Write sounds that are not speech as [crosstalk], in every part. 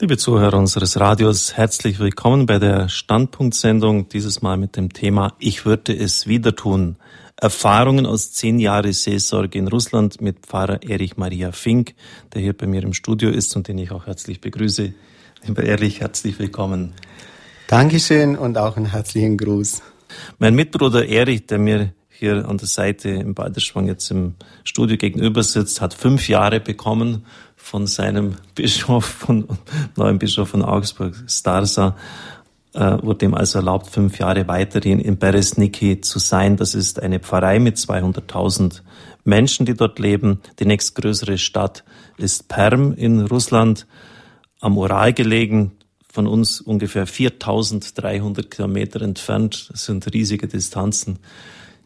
Liebe Zuhörer unseres Radios, herzlich willkommen bei der Standpunktsendung, dieses Mal mit dem Thema Ich würde es wieder tun. Erfahrungen aus zehn Jahren Seelsorge in Russland mit Pfarrer Erich Maria Fink, der hier bei mir im Studio ist und den ich auch herzlich begrüße. Lieber Erich, herzlich willkommen. Dankeschön und auch einen herzlichen Gruß. Mein Mitbruder Erich, der mir hier an der Seite im Balderschwang jetzt im Studio gegenüber sitzt, hat fünf Jahre bekommen von seinem Bischof, von neuen Bischof von Augsburg, Starsa, äh, wurde ihm also erlaubt, fünf Jahre weiterhin in Beresniki zu sein. Das ist eine Pfarrei mit 200.000 Menschen, die dort leben. Die nächstgrößere Stadt ist Perm in Russland, am Ural gelegen, von uns ungefähr 4.300 Kilometer entfernt. Das sind riesige Distanzen.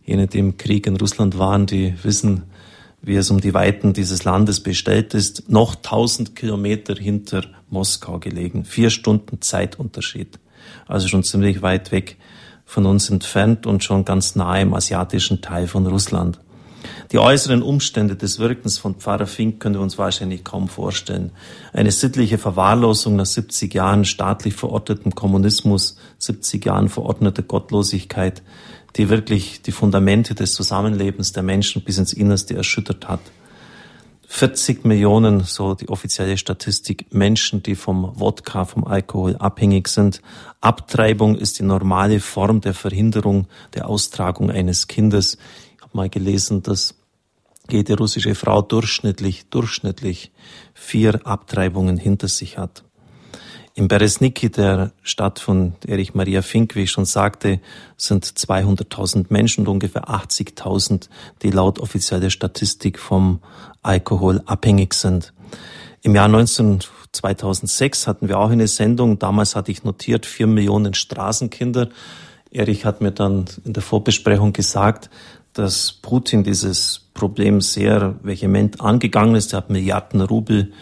Jene, die im Krieg in Russland waren, die wissen, wie es um die Weiten dieses Landes bestellt ist, noch 1000 Kilometer hinter Moskau gelegen. Vier Stunden Zeitunterschied. Also schon ziemlich weit weg von uns entfernt und schon ganz nahe im asiatischen Teil von Russland. Die äußeren Umstände des Wirkens von Pfarrer Fink können wir uns wahrscheinlich kaum vorstellen. Eine sittliche Verwahrlosung nach 70 Jahren staatlich verordnetem Kommunismus, 70 Jahren verordneter Gottlosigkeit, die wirklich die Fundamente des Zusammenlebens der Menschen bis ins Innerste erschüttert hat. 40 Millionen, so die offizielle Statistik, Menschen, die vom Wodka, vom Alkohol abhängig sind. Abtreibung ist die normale Form der Verhinderung der Austragung eines Kindes. Ich habe mal gelesen, dass jede russische Frau durchschnittlich, durchschnittlich vier Abtreibungen hinter sich hat. In Beresniki, der Stadt von Erich Maria Fink, wie ich schon sagte, sind 200.000 Menschen und ungefähr 80.000, die laut offizieller Statistik vom Alkohol abhängig sind. Im Jahr 19, 2006 hatten wir auch eine Sendung. Damals hatte ich notiert, vier Millionen Straßenkinder. Erich hat mir dann in der Vorbesprechung gesagt, dass Putin dieses Problem sehr vehement angegangen ist. Er hat Milliarden Rubel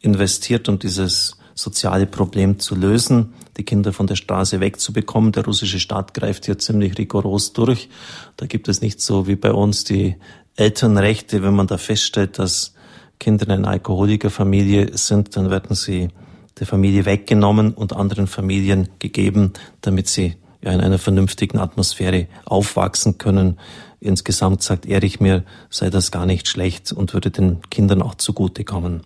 investiert, um dieses soziale Problem zu lösen, die Kinder von der Straße wegzubekommen. Der russische Staat greift hier ziemlich rigoros durch. Da gibt es nicht so wie bei uns die Elternrechte. Wenn man da feststellt, dass Kinder in einer Alkoholikerfamilie sind, dann werden sie der Familie weggenommen und anderen Familien gegeben, damit sie ja in einer vernünftigen Atmosphäre aufwachsen können. Insgesamt sagt Erich mir, sei das gar nicht schlecht und würde den Kindern auch zugutekommen.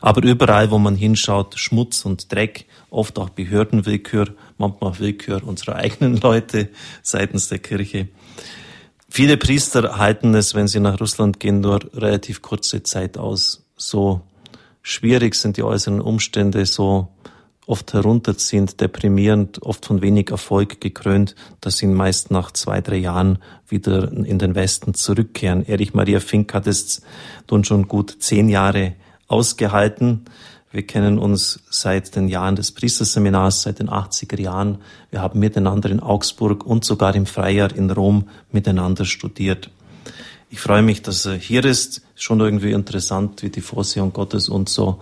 Aber überall, wo man hinschaut, Schmutz und Dreck, oft auch Behördenwillkür, manchmal Willkür unserer [laughs] eigenen Leute seitens der Kirche. Viele Priester halten es, wenn sie nach Russland gehen, nur relativ kurze Zeit aus. So schwierig sind die äußeren Umstände, so oft herunterziehend, deprimierend, oft von wenig Erfolg gekrönt, dass sie meist nach zwei, drei Jahren wieder in den Westen zurückkehren. Erich Maria Fink hat es nun schon gut zehn Jahre ausgehalten. Wir kennen uns seit den Jahren des Priesterseminars, seit den 80er Jahren. Wir haben miteinander in Augsburg und sogar im Freijahr in Rom miteinander studiert. Ich freue mich, dass er hier ist. Schon irgendwie interessant, wie die Vorsehung Gottes uns so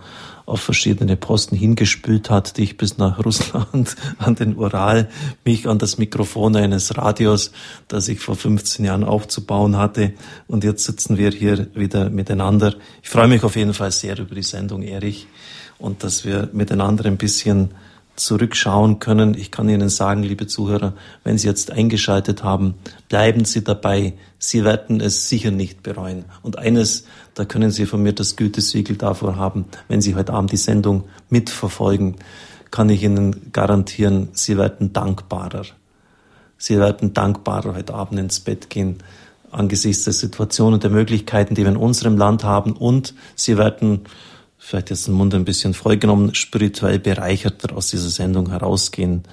auf verschiedene Posten hingespült hat, die ich bis nach Russland [laughs] an den Ural, mich an das Mikrofon eines Radios, das ich vor 15 Jahren aufzubauen hatte. Und jetzt sitzen wir hier wieder miteinander. Ich freue mich auf jeden Fall sehr über die Sendung, Erich, und dass wir miteinander ein bisschen zurückschauen können. Ich kann Ihnen sagen, liebe Zuhörer, wenn Sie jetzt eingeschaltet haben, bleiben Sie dabei. Sie werden es sicher nicht bereuen. Und eines, da können Sie von mir das Gütesiegel davor haben, wenn Sie heute Abend die Sendung mitverfolgen, kann ich Ihnen garantieren, Sie werden dankbarer. Sie werden dankbarer heute Abend ins Bett gehen angesichts der Situation und der Möglichkeiten, die wir in unserem Land haben. Und Sie werden vielleicht jetzt den Mund ein bisschen vollgenommen, spirituell bereicherter aus dieser Sendung herausgehen.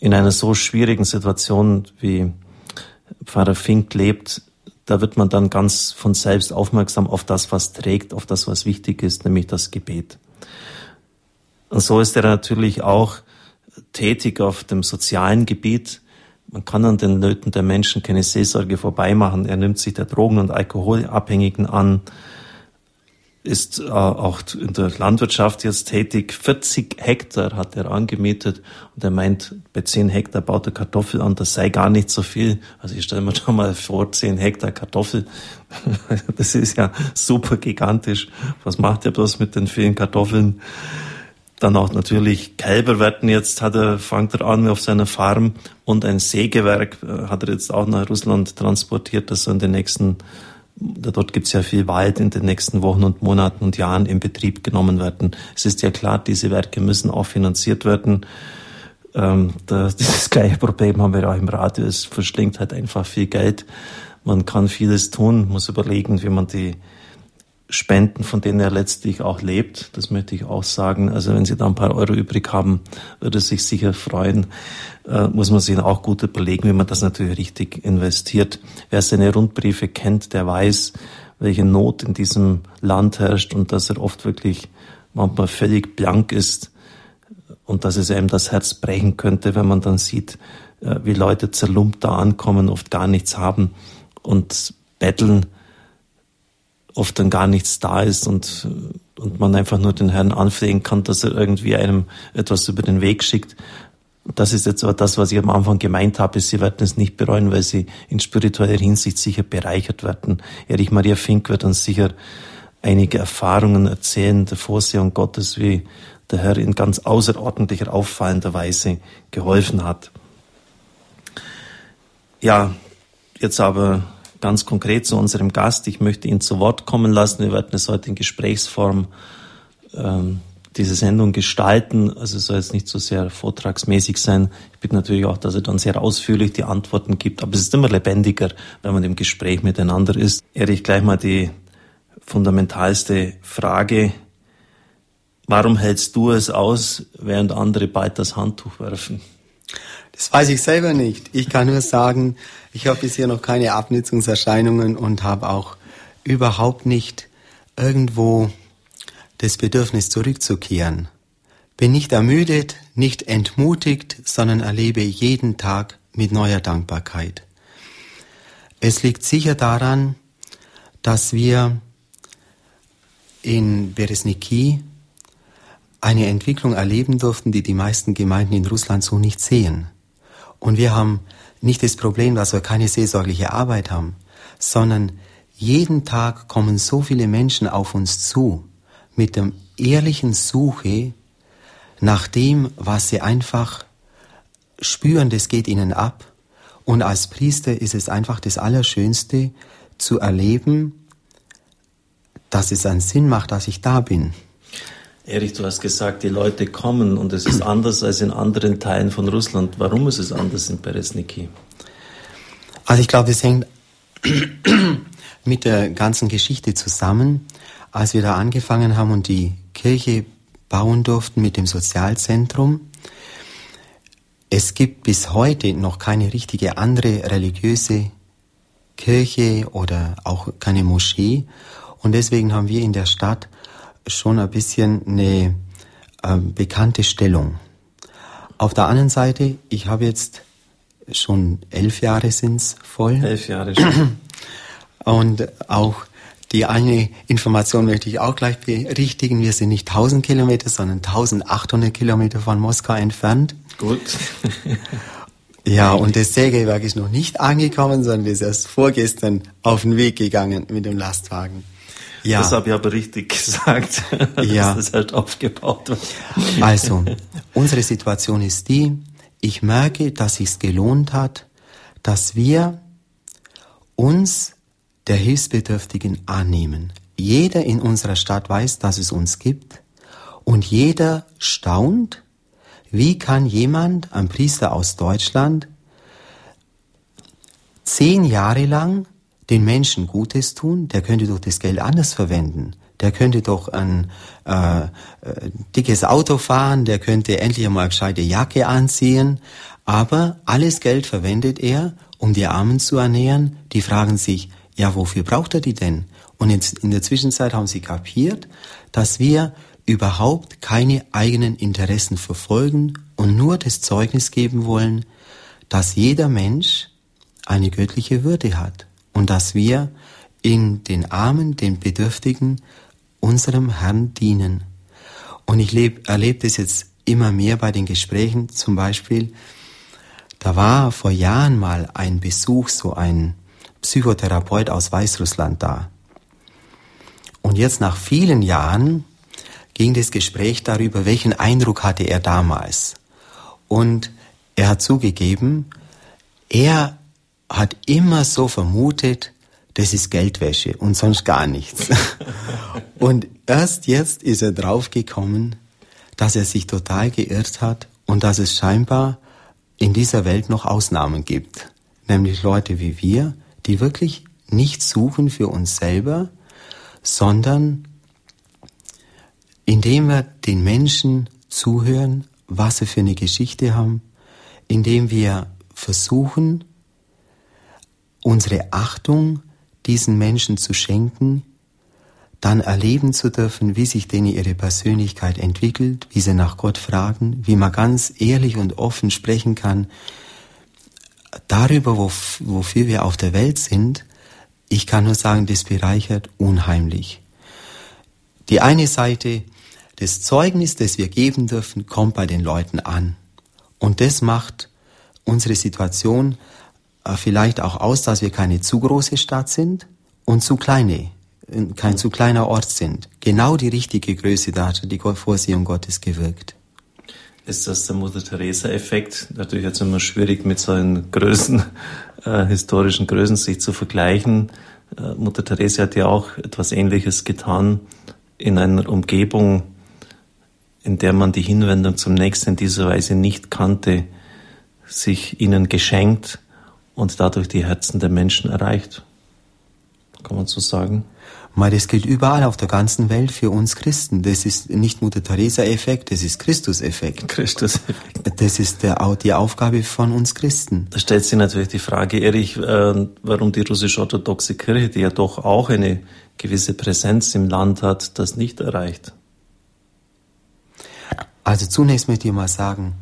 In einer so schwierigen Situation, wie Pfarrer Fink lebt, da wird man dann ganz von selbst aufmerksam auf das, was trägt, auf das, was wichtig ist, nämlich das Gebet. Und so ist er natürlich auch tätig auf dem sozialen Gebiet. Man kann an den Nöten der Menschen keine Seelsorge vorbeimachen. Er nimmt sich der Drogen- und Alkoholabhängigen an ist äh, auch in der Landwirtschaft jetzt tätig. 40 Hektar hat er angemietet und er meint, bei 10 Hektar baut er Kartoffel an, das sei gar nicht so viel. Also ich stelle mir [laughs] da mal vor, 10 Hektar Kartoffel, [laughs] das ist ja super gigantisch. Was macht er bloß mit den vielen Kartoffeln? dann auch natürlich Kälber werden jetzt, hat er, fängt er an auf seiner Farm und ein Sägewerk äh, hat er jetzt auch nach Russland transportiert, das so in den nächsten, dort gibt es ja viel Wald, in den nächsten Wochen und Monaten und Jahren in Betrieb genommen werden. Es ist ja klar, diese Werke müssen auch finanziert werden. Ähm, das, [laughs] das gleiche Problem haben wir auch im Radio, es verschlingt halt einfach viel Geld. Man kann vieles tun, muss überlegen, wie man die Spenden, von denen er letztlich auch lebt. Das möchte ich auch sagen. Also wenn Sie da ein paar Euro übrig haben, würde es sich sicher freuen. Äh, muss man sich auch gut überlegen, wie man das natürlich richtig investiert. Wer seine Rundbriefe kennt, der weiß, welche Not in diesem Land herrscht und dass er oft wirklich manchmal völlig blank ist und dass es einem das Herz brechen könnte, wenn man dann sieht, äh, wie Leute zerlumpt da ankommen, oft gar nichts haben und betteln oft dann gar nichts da ist und, und man einfach nur den Herrn anflehen kann, dass er irgendwie einem etwas über den Weg schickt. Das ist jetzt aber das, was ich am Anfang gemeint habe. Sie werden es nicht bereuen, weil sie in spiritueller Hinsicht sicher bereichert werden. Erich Maria Fink wird uns sicher einige Erfahrungen erzählen der Vorsehung Gottes, wie der Herr in ganz außerordentlicher, auffallender Weise geholfen hat. Ja, jetzt aber ganz konkret zu unserem Gast. Ich möchte ihn zu Wort kommen lassen. Wir werden es heute in Gesprächsform ähm, diese Sendung gestalten. Also es soll jetzt nicht so sehr vortragsmäßig sein. Ich bitte natürlich auch, dass er dann sehr ausführlich die Antworten gibt. Aber es ist immer lebendiger, wenn man im Gespräch miteinander ist. Erich, gleich mal die fundamentalste Frage. Warum hältst du es aus, während andere bald das Handtuch werfen? Das weiß ich selber nicht. Ich kann nur sagen, ich habe bisher noch keine Abnutzungserscheinungen und habe auch überhaupt nicht irgendwo das Bedürfnis zurückzukehren. Bin nicht ermüdet, nicht entmutigt, sondern erlebe jeden Tag mit neuer Dankbarkeit. Es liegt sicher daran, dass wir in Beresniki eine Entwicklung erleben durften, die die meisten Gemeinden in Russland so nicht sehen. Und wir haben nicht das Problem, dass wir keine seelsorgliche Arbeit haben, sondern jeden Tag kommen so viele Menschen auf uns zu mit der ehrlichen Suche nach dem, was sie einfach spüren, das geht ihnen ab. Und als Priester ist es einfach das Allerschönste zu erleben, dass es einen Sinn macht, dass ich da bin. Erich, du hast gesagt, die Leute kommen und es ist anders als in anderen Teilen von Russland. Warum ist es anders in Beresniki? Also ich glaube, es hängt [clears throat] mit der ganzen Geschichte zusammen. Als wir da angefangen haben und die Kirche bauen durften mit dem Sozialzentrum, es gibt bis heute noch keine richtige andere religiöse Kirche oder auch keine Moschee. Und deswegen haben wir in der Stadt schon ein bisschen eine äh, bekannte Stellung. Auf der anderen Seite, ich habe jetzt schon elf Jahre sind's voll. Elf Jahre schon. [clears throat] Und auch die eine Information möchte ich auch gleich berichtigen. Wir sind nicht 1000 Kilometer, sondern 1800 Kilometer von Moskau entfernt. Gut. [laughs] ja, und das Sägewerk ist noch nicht angekommen, sondern ist erst vorgestern auf den Weg gegangen mit dem Lastwagen. Ja. Das habe ich aber richtig [laughs] gesagt, ja. dass das halt aufgebaut wird. Also, unsere Situation ist die, ich merke, dass es gelohnt hat, dass wir uns der Hilfsbedürftigen annehmen. Jeder in unserer Stadt weiß, dass es uns gibt und jeder staunt, wie kann jemand, ein Priester aus Deutschland, zehn Jahre lang den Menschen Gutes tun, der könnte doch das Geld anders verwenden. Der könnte doch ein äh, äh, dickes Auto fahren, der könnte endlich einmal eine gescheite Jacke anziehen. Aber alles Geld verwendet er, um die Armen zu ernähren. Die fragen sich, ja, wofür braucht er die denn? Und in, in der Zwischenzeit haben sie kapiert, dass wir überhaupt keine eigenen Interessen verfolgen und nur das Zeugnis geben wollen, dass jeder Mensch eine göttliche Würde hat und dass wir in den Armen, den Bedürftigen unserem Herrn dienen. Und ich erlebe das jetzt immer mehr bei den Gesprächen. Zum Beispiel, da war vor Jahren mal ein Besuch, so ein Psychotherapeut aus Weißrussland da. Und jetzt nach vielen Jahren ging das Gespräch darüber, welchen Eindruck hatte er damals. Und er hat zugegeben, er hat immer so vermutet, das ist Geldwäsche und sonst gar nichts. [laughs] und erst jetzt ist er draufgekommen, dass er sich total geirrt hat und dass es scheinbar in dieser Welt noch Ausnahmen gibt. Nämlich Leute wie wir, die wirklich nicht suchen für uns selber, sondern indem wir den Menschen zuhören, was sie für eine Geschichte haben, indem wir versuchen, unsere Achtung diesen Menschen zu schenken, dann erleben zu dürfen, wie sich denen ihre Persönlichkeit entwickelt, wie sie nach Gott fragen, wie man ganz ehrlich und offen sprechen kann darüber, wofür wir auf der Welt sind. Ich kann nur sagen, das bereichert unheimlich. Die eine Seite, das Zeugnis, das wir geben dürfen, kommt bei den Leuten an. Und das macht unsere Situation vielleicht auch aus, dass wir keine zu große Stadt sind und zu kleine, äh, kein zu kleiner Ort sind. Genau die richtige Größe, da hat die Vorsehung Gottes gewirkt. Ist das der Mutter Teresa-Effekt? Natürlich jetzt immer schwierig mit solchen Größen, äh, historischen Größen sich zu vergleichen. Äh, Mutter Teresa hat ja auch etwas Ähnliches getan in einer Umgebung, in der man die Hinwendung zum Nächsten in dieser Weise nicht kannte, sich ihnen geschenkt und dadurch die Herzen der Menschen erreicht. Kann man so sagen? Mal, das gilt überall auf der ganzen Welt für uns Christen. Das ist nicht Mutter Teresa-Effekt, das ist Christus-Effekt. Christus-Effekt. Das ist der, die Aufgabe von uns Christen. Da stellt sich natürlich die Frage, Erich, äh, warum die russisch-orthodoxe Kirche, die ja doch auch eine gewisse Präsenz im Land hat, das nicht erreicht. Also zunächst möchte ich mal sagen,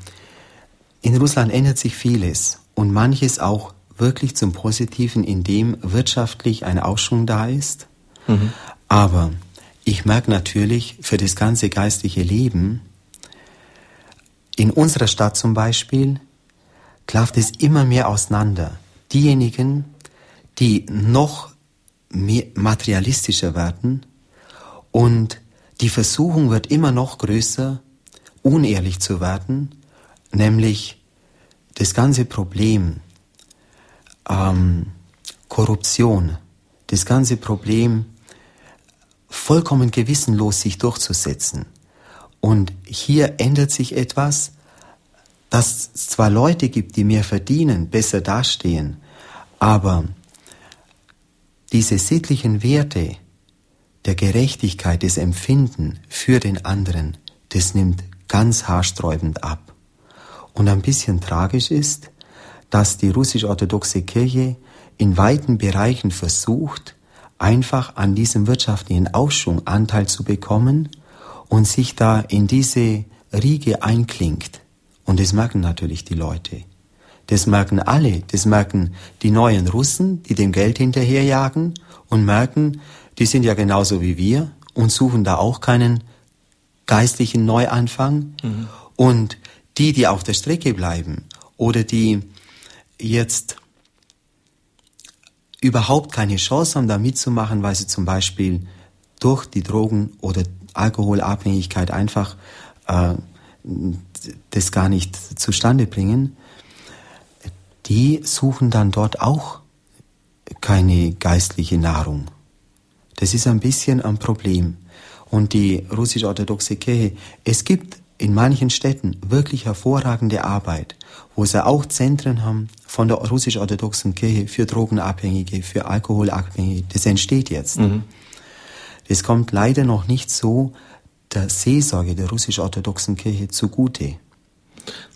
in Russland ändert sich vieles und manches auch wirklich zum Positiven, indem wirtschaftlich ein Aufschwung da ist. Mhm. Aber ich merke natürlich für das ganze geistliche Leben, in unserer Stadt zum Beispiel, klafft es immer mehr auseinander. Diejenigen, die noch mehr materialistischer werden und die Versuchung wird immer noch größer, unehrlich zu werden, nämlich das ganze Problem ähm, Korruption, das ganze Problem vollkommen gewissenlos sich durchzusetzen. Und hier ändert sich etwas, dass es zwar Leute gibt, die mehr verdienen, besser dastehen, aber diese sittlichen Werte der Gerechtigkeit, des Empfinden für den anderen, das nimmt ganz haarsträubend ab. Und ein bisschen tragisch ist, dass die russisch-orthodoxe Kirche in weiten Bereichen versucht, einfach an diesem wirtschaftlichen Aufschwung Anteil zu bekommen und sich da in diese Riege einklingt. Und das merken natürlich die Leute. Das merken alle. Das merken die neuen Russen, die dem Geld hinterherjagen und merken, die sind ja genauso wie wir und suchen da auch keinen geistlichen Neuanfang. Mhm. Und die, die auf der Strecke bleiben oder die jetzt überhaupt keine Chance haben, da mitzumachen, weil sie zum Beispiel durch die Drogen- oder Alkoholabhängigkeit einfach äh, das gar nicht zustande bringen, die suchen dann dort auch keine geistliche Nahrung. Das ist ein bisschen ein Problem. Und die russisch-orthodoxe Kirche, es gibt in manchen Städten wirklich hervorragende Arbeit, wo sie auch Zentren haben von der russisch-orthodoxen Kirche für Drogenabhängige, für Alkoholabhängige. Das entsteht jetzt. Mhm. Das kommt leider noch nicht so der Seelsorge der russisch-orthodoxen Kirche zugute.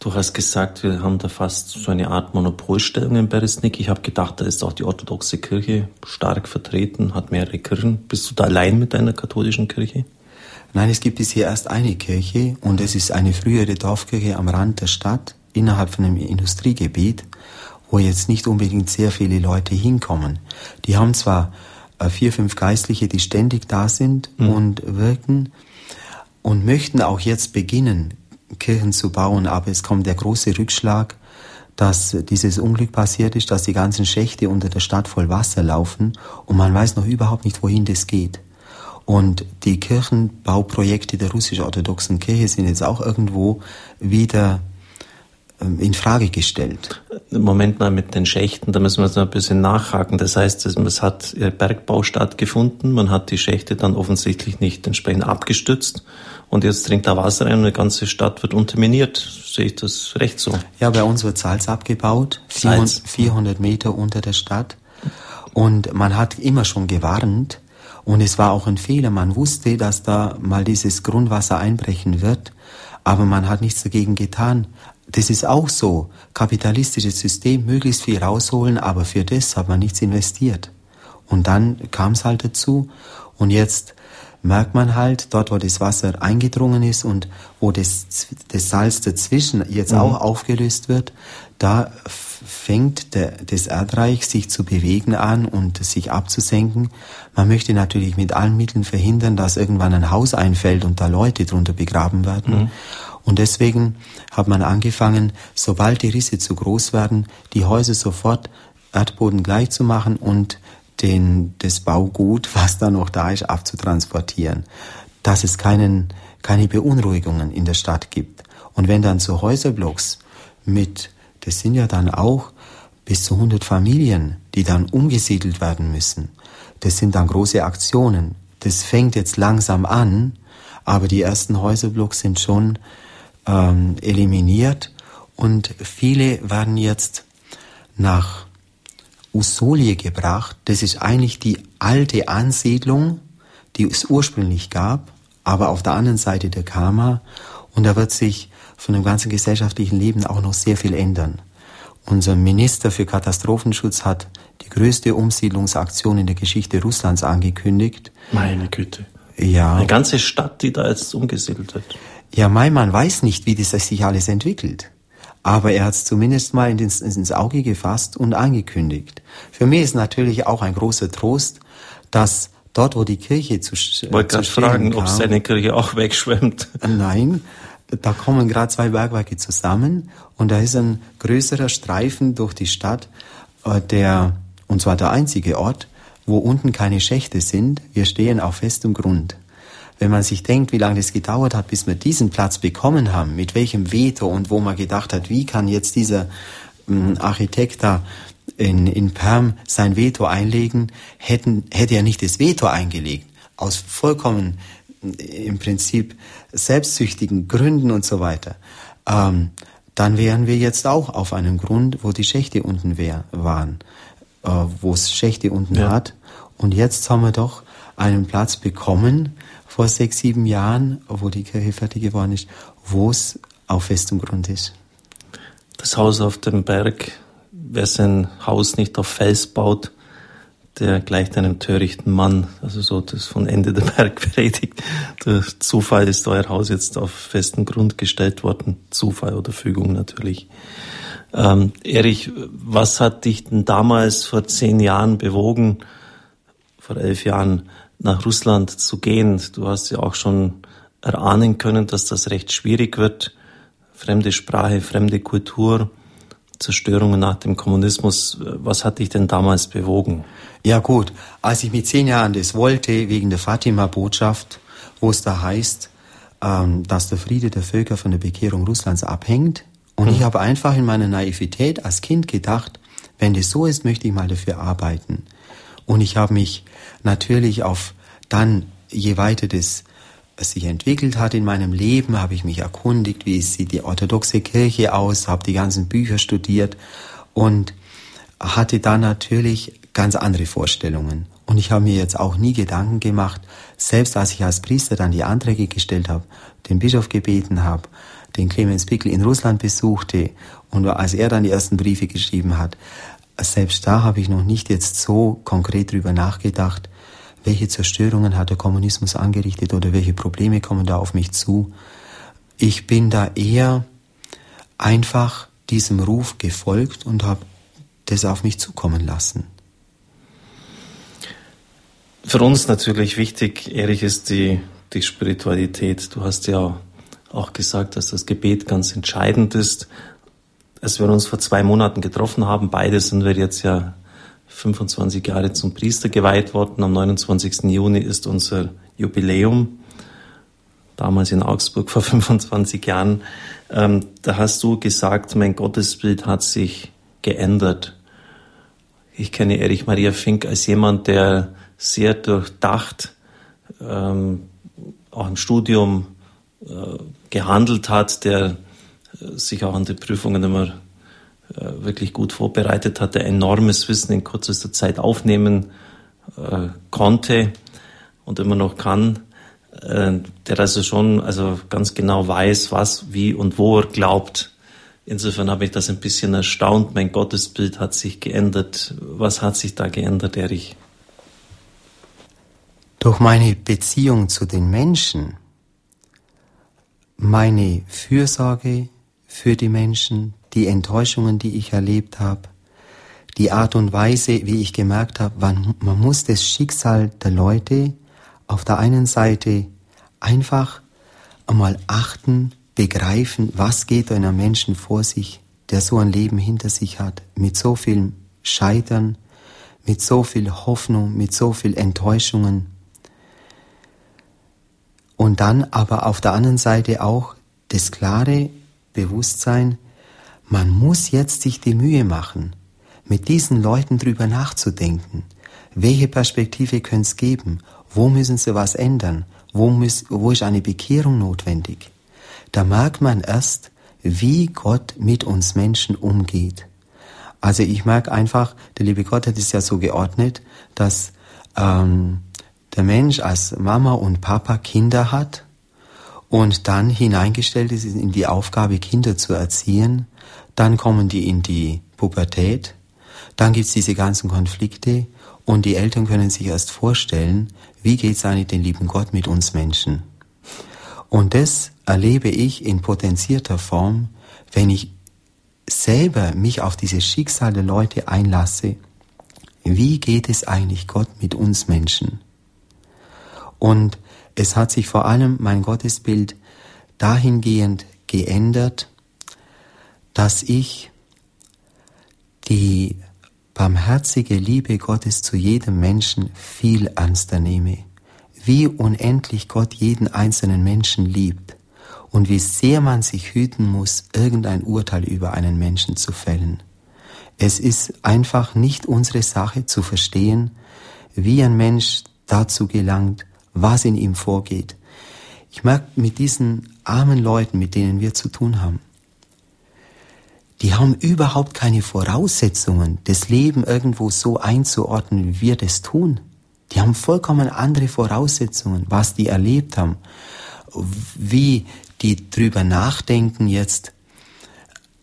Du hast gesagt, wir haben da fast so eine Art Monopolstellung in Beresnik. Ich habe gedacht, da ist auch die orthodoxe Kirche stark vertreten, hat mehrere Kirchen. Bist du da allein mit deiner katholischen Kirche? Nein, es gibt bisher erst eine Kirche und es ist eine frühere Dorfkirche am Rand der Stadt innerhalb von einem Industriegebiet, wo jetzt nicht unbedingt sehr viele Leute hinkommen. Die haben zwar äh, vier, fünf Geistliche, die ständig da sind mhm. und wirken und möchten auch jetzt beginnen, Kirchen zu bauen, aber es kommt der große Rückschlag, dass dieses Unglück passiert ist, dass die ganzen Schächte unter der Stadt voll Wasser laufen und man weiß noch überhaupt nicht, wohin das geht. Und die Kirchenbauprojekte der russisch-orthodoxen Kirche sind jetzt auch irgendwo wieder ähm, in Frage gestellt. Moment mal mit den Schächten, da müssen wir jetzt noch ein bisschen nachhaken. Das heißt, es hat Bergbau stattgefunden, man hat die Schächte dann offensichtlich nicht entsprechend abgestützt und jetzt dringt da Wasser rein und die ganze Stadt wird unterminiert. Sehe ich das recht so? Ja, bei uns wird Salz abgebaut, Salz. 400 Meter unter der Stadt. Und man hat immer schon gewarnt, und es war auch ein Fehler. Man wusste, dass da mal dieses Grundwasser einbrechen wird, aber man hat nichts dagegen getan. Das ist auch so. Kapitalistisches System, möglichst viel rausholen, aber für das hat man nichts investiert. Und dann kam es halt dazu. Und jetzt merkt man halt, dort wo das Wasser eingedrungen ist und wo das, das Salz dazwischen jetzt mhm. auch aufgelöst wird, da fängt der, das Erdreich sich zu bewegen an und sich abzusenken. Man möchte natürlich mit allen Mitteln verhindern, dass irgendwann ein Haus einfällt und da Leute drunter begraben werden. Mhm. Und deswegen hat man angefangen, sobald die Risse zu groß werden, die Häuser sofort Erdboden gleich zu machen und den, das Baugut, was da noch da ist, abzutransportieren. Dass es keinen, keine Beunruhigungen in der Stadt gibt. Und wenn dann so Häuserblocks mit das sind ja dann auch bis zu 100 Familien, die dann umgesiedelt werden müssen. Das sind dann große Aktionen. Das fängt jetzt langsam an, aber die ersten Häuserblocks sind schon ähm, eliminiert und viele werden jetzt nach Usolie gebracht. Das ist eigentlich die alte Ansiedlung, die es ursprünglich gab, aber auf der anderen Seite der Kama. Und da wird sich von dem ganzen gesellschaftlichen Leben auch noch sehr viel ändern. Unser Minister für Katastrophenschutz hat die größte Umsiedlungsaktion in der Geschichte Russlands angekündigt. Meine Güte. Ja. Eine ganze Stadt, die da jetzt umgesiedelt wird. Ja, mein Mann weiß nicht, wie das sich alles entwickelt. Aber er hat es zumindest mal ins, ins Auge gefasst und angekündigt. Für mich ist natürlich auch ein großer Trost, dass dort, wo die Kirche zu, ich wollte gerade fragen, kam, ob seine Kirche auch [laughs] wegschwemmt. Nein, da kommen gerade zwei Bergwerke zusammen und da ist ein größerer Streifen durch die Stadt, äh, der, und zwar der einzige Ort, wo unten keine Schächte sind. Wir stehen auf festem Grund. Wenn man sich denkt, wie lange das gedauert hat, bis wir diesen Platz bekommen haben, mit welchem Veto und wo man gedacht hat, wie kann jetzt dieser ähm, Architekt da in, in Perm sein Veto einlegen, hätten, hätte er nicht das Veto eingelegt. Aus vollkommen im Prinzip selbstsüchtigen Gründen und so weiter, ähm, dann wären wir jetzt auch auf einem Grund, wo die Schächte unten wär, waren, äh, wo es Schächte unten ja. hat. Und jetzt haben wir doch einen Platz bekommen vor sechs, sieben Jahren, wo die Kirche fertig geworden ist, wo es auf festem Grund ist. Das Haus auf dem Berg, wer sein Haus nicht auf Fels baut, der gleicht einem törichten Mann. Also so das von Ende der [laughs] Bergpredigt. Der Zufall ist euer Haus jetzt auf festen Grund gestellt worden. Zufall oder Fügung natürlich. Ähm, Erich, was hat dich denn damals vor zehn Jahren bewogen, vor elf Jahren nach Russland zu gehen? Du hast ja auch schon erahnen können, dass das recht schwierig wird. Fremde Sprache, fremde Kultur. Zerstörungen nach dem Kommunismus. Was hat dich denn damals bewogen? Ja gut, als ich mit zehn Jahren das wollte, wegen der Fatima-Botschaft, wo es da heißt, ähm, dass der Friede der Völker von der Bekehrung Russlands abhängt. Und mhm. ich habe einfach in meiner Naivität als Kind gedacht, wenn das so ist, möchte ich mal dafür arbeiten. Und ich habe mich natürlich auf dann, je weiter das sich entwickelt hat in meinem Leben, habe ich mich erkundigt, wie sieht die orthodoxe Kirche aus, habe die ganzen Bücher studiert und hatte da natürlich ganz andere Vorstellungen. Und ich habe mir jetzt auch nie Gedanken gemacht, selbst als ich als Priester dann die Anträge gestellt habe, den Bischof gebeten habe, den Clemens Pickel in Russland besuchte und als er dann die ersten Briefe geschrieben hat, selbst da habe ich noch nicht jetzt so konkret drüber nachgedacht, welche Zerstörungen hat der Kommunismus angerichtet oder welche Probleme kommen da auf mich zu. Ich bin da eher einfach diesem Ruf gefolgt und habe das auf mich zukommen lassen. Für uns natürlich wichtig, Erich, ist die, die Spiritualität. Du hast ja auch gesagt, dass das Gebet ganz entscheidend ist. Als wir uns vor zwei Monaten getroffen haben, beide sind wir jetzt ja 25 Jahre zum Priester geweiht worden. Am 29. Juni ist unser Jubiläum, damals in Augsburg vor [laughs] 25 Jahren, ähm, da hast du gesagt, mein Gottesbild hat sich geändert. Ich kenne Erich Maria Fink als jemand, der sehr durchdacht, ähm, auch im Studium äh, gehandelt hat, der äh, sich auch an die Prüfungen immer wirklich gut vorbereitet hat, der enormes Wissen in kürzester Zeit aufnehmen äh, konnte und immer noch kann, äh, der also schon also ganz genau weiß, was, wie und wo er glaubt. Insofern habe ich das ein bisschen erstaunt. Mein Gottesbild hat sich geändert. Was hat sich da geändert, Erich? Durch meine Beziehung zu den Menschen, meine Fürsorge für die Menschen, die Enttäuschungen, die ich erlebt habe, die Art und Weise, wie ich gemerkt habe, man, muss das Schicksal der Leute auf der einen Seite einfach einmal achten, begreifen, was geht einem Menschen vor sich, der so ein Leben hinter sich hat, mit so viel Scheitern, mit so viel Hoffnung, mit so viel Enttäuschungen. Und dann aber auf der anderen Seite auch das klare Bewusstsein, man muss jetzt sich die Mühe machen, mit diesen Leuten drüber nachzudenken. Welche Perspektive könnte es geben? Wo müssen sie was ändern? Wo, muss, wo ist eine Bekehrung notwendig? Da merkt man erst, wie Gott mit uns Menschen umgeht. Also ich merke einfach, der liebe Gott hat es ja so geordnet, dass ähm, der Mensch als Mama und Papa Kinder hat und dann hineingestellt ist in die Aufgabe, Kinder zu erziehen. Dann kommen die in die Pubertät. Dann gibt's diese ganzen Konflikte und die Eltern können sich erst vorstellen, wie geht's eigentlich den lieben Gott mit uns Menschen. Und das erlebe ich in potenzierter Form, wenn ich selber mich auf dieses Schicksal der Leute einlasse. Wie geht es eigentlich Gott mit uns Menschen? Und es hat sich vor allem mein Gottesbild dahingehend geändert, dass ich die barmherzige Liebe Gottes zu jedem Menschen viel ernster nehme. Wie unendlich Gott jeden einzelnen Menschen liebt und wie sehr man sich hüten muss, irgendein Urteil über einen Menschen zu fällen. Es ist einfach nicht unsere Sache zu verstehen, wie ein Mensch dazu gelangt, was in ihm vorgeht. Ich merke mit diesen armen Leuten, mit denen wir zu tun haben, die haben überhaupt keine Voraussetzungen, das Leben irgendwo so einzuordnen, wie wir das tun. Die haben vollkommen andere Voraussetzungen, was die erlebt haben, wie die drüber nachdenken jetzt,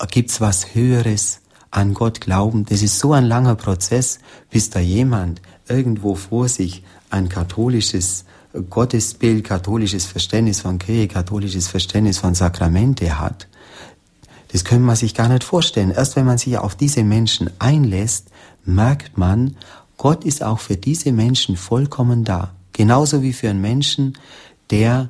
gibt's was Höheres, an Gott glauben. Das ist so ein langer Prozess, bis da jemand irgendwo vor sich ein katholisches Gottesbild, katholisches Verständnis von Kirche, katholisches Verständnis von Sakramente hat. Das können man sich gar nicht vorstellen. Erst wenn man sich auf diese Menschen einlässt, merkt man, Gott ist auch für diese Menschen vollkommen da. Genauso wie für einen Menschen, der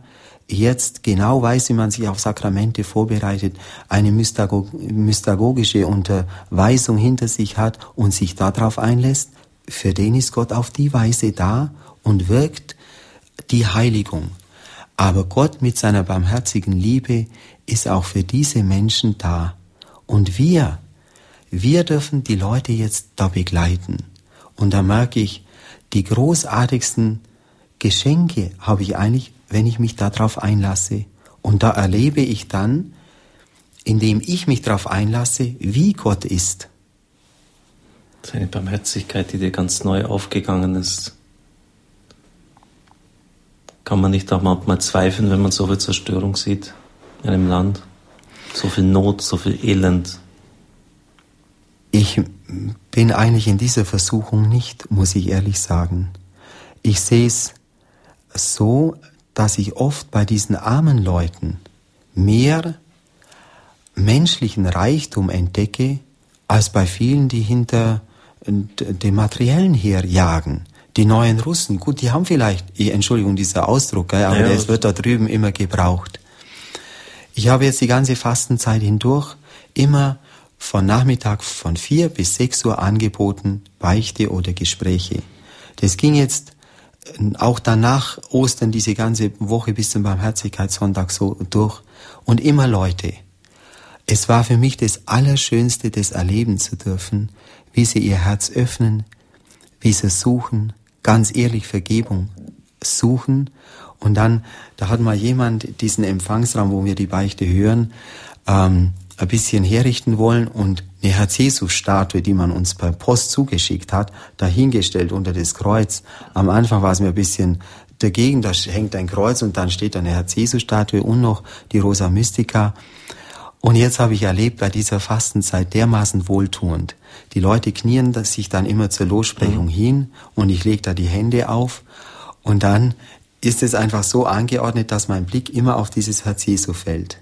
jetzt genau weiß, wie man sich auf Sakramente vorbereitet, eine mystagogische Unterweisung hinter sich hat und sich darauf einlässt, für den ist Gott auf die Weise da und wirkt die Heiligung. Aber Gott mit seiner barmherzigen Liebe ist auch für diese Menschen da. Und wir, wir dürfen die Leute jetzt da begleiten. Und da merke ich, die großartigsten Geschenke habe ich eigentlich, wenn ich mich darauf einlasse. Und da erlebe ich dann, indem ich mich darauf einlasse, wie Gott ist. Seine Barmherzigkeit, die dir ganz neu aufgegangen ist. Kann man nicht auch manchmal zweifeln, wenn man so viel Zerstörung sieht in einem Land? So viel Not, so viel Elend. Ich bin eigentlich in dieser Versuchung nicht, muss ich ehrlich sagen. Ich sehe es so, dass ich oft bei diesen armen Leuten mehr menschlichen Reichtum entdecke, als bei vielen, die hinter dem Materiellen herjagen die neuen Russen, gut, die haben vielleicht, Entschuldigung, dieser Ausdruck, aber ja. das wird da drüben immer gebraucht. Ich habe jetzt die ganze Fastenzeit hindurch immer von Nachmittag von vier bis sechs Uhr angeboten, Beichte oder Gespräche. Das ging jetzt auch danach Ostern diese ganze Woche bis zum Barmherzigkeitssonntag so durch und immer Leute. Es war für mich das Allerschönste, das erleben zu dürfen, wie sie ihr Herz öffnen, wie sie suchen, ganz ehrlich Vergebung suchen. Und dann, da hat mal jemand diesen Empfangsraum, wo wir die Beichte hören, ähm, ein bisschen herrichten wollen und eine Herz-Jesus-Statue, die man uns per Post zugeschickt hat, dahingestellt unter das Kreuz. Am Anfang war es mir ein bisschen dagegen, da hängt ein Kreuz und dann steht eine Herz-Jesus-Statue und noch die Rosa Mystica. Und jetzt habe ich erlebt bei dieser Fastenzeit dermaßen wohltuend. Die Leute knien sich dann immer zur Lossprechung mhm. hin und ich lege da die Hände auf und dann ist es einfach so angeordnet, dass mein Blick immer auf dieses Herz Jesu fällt.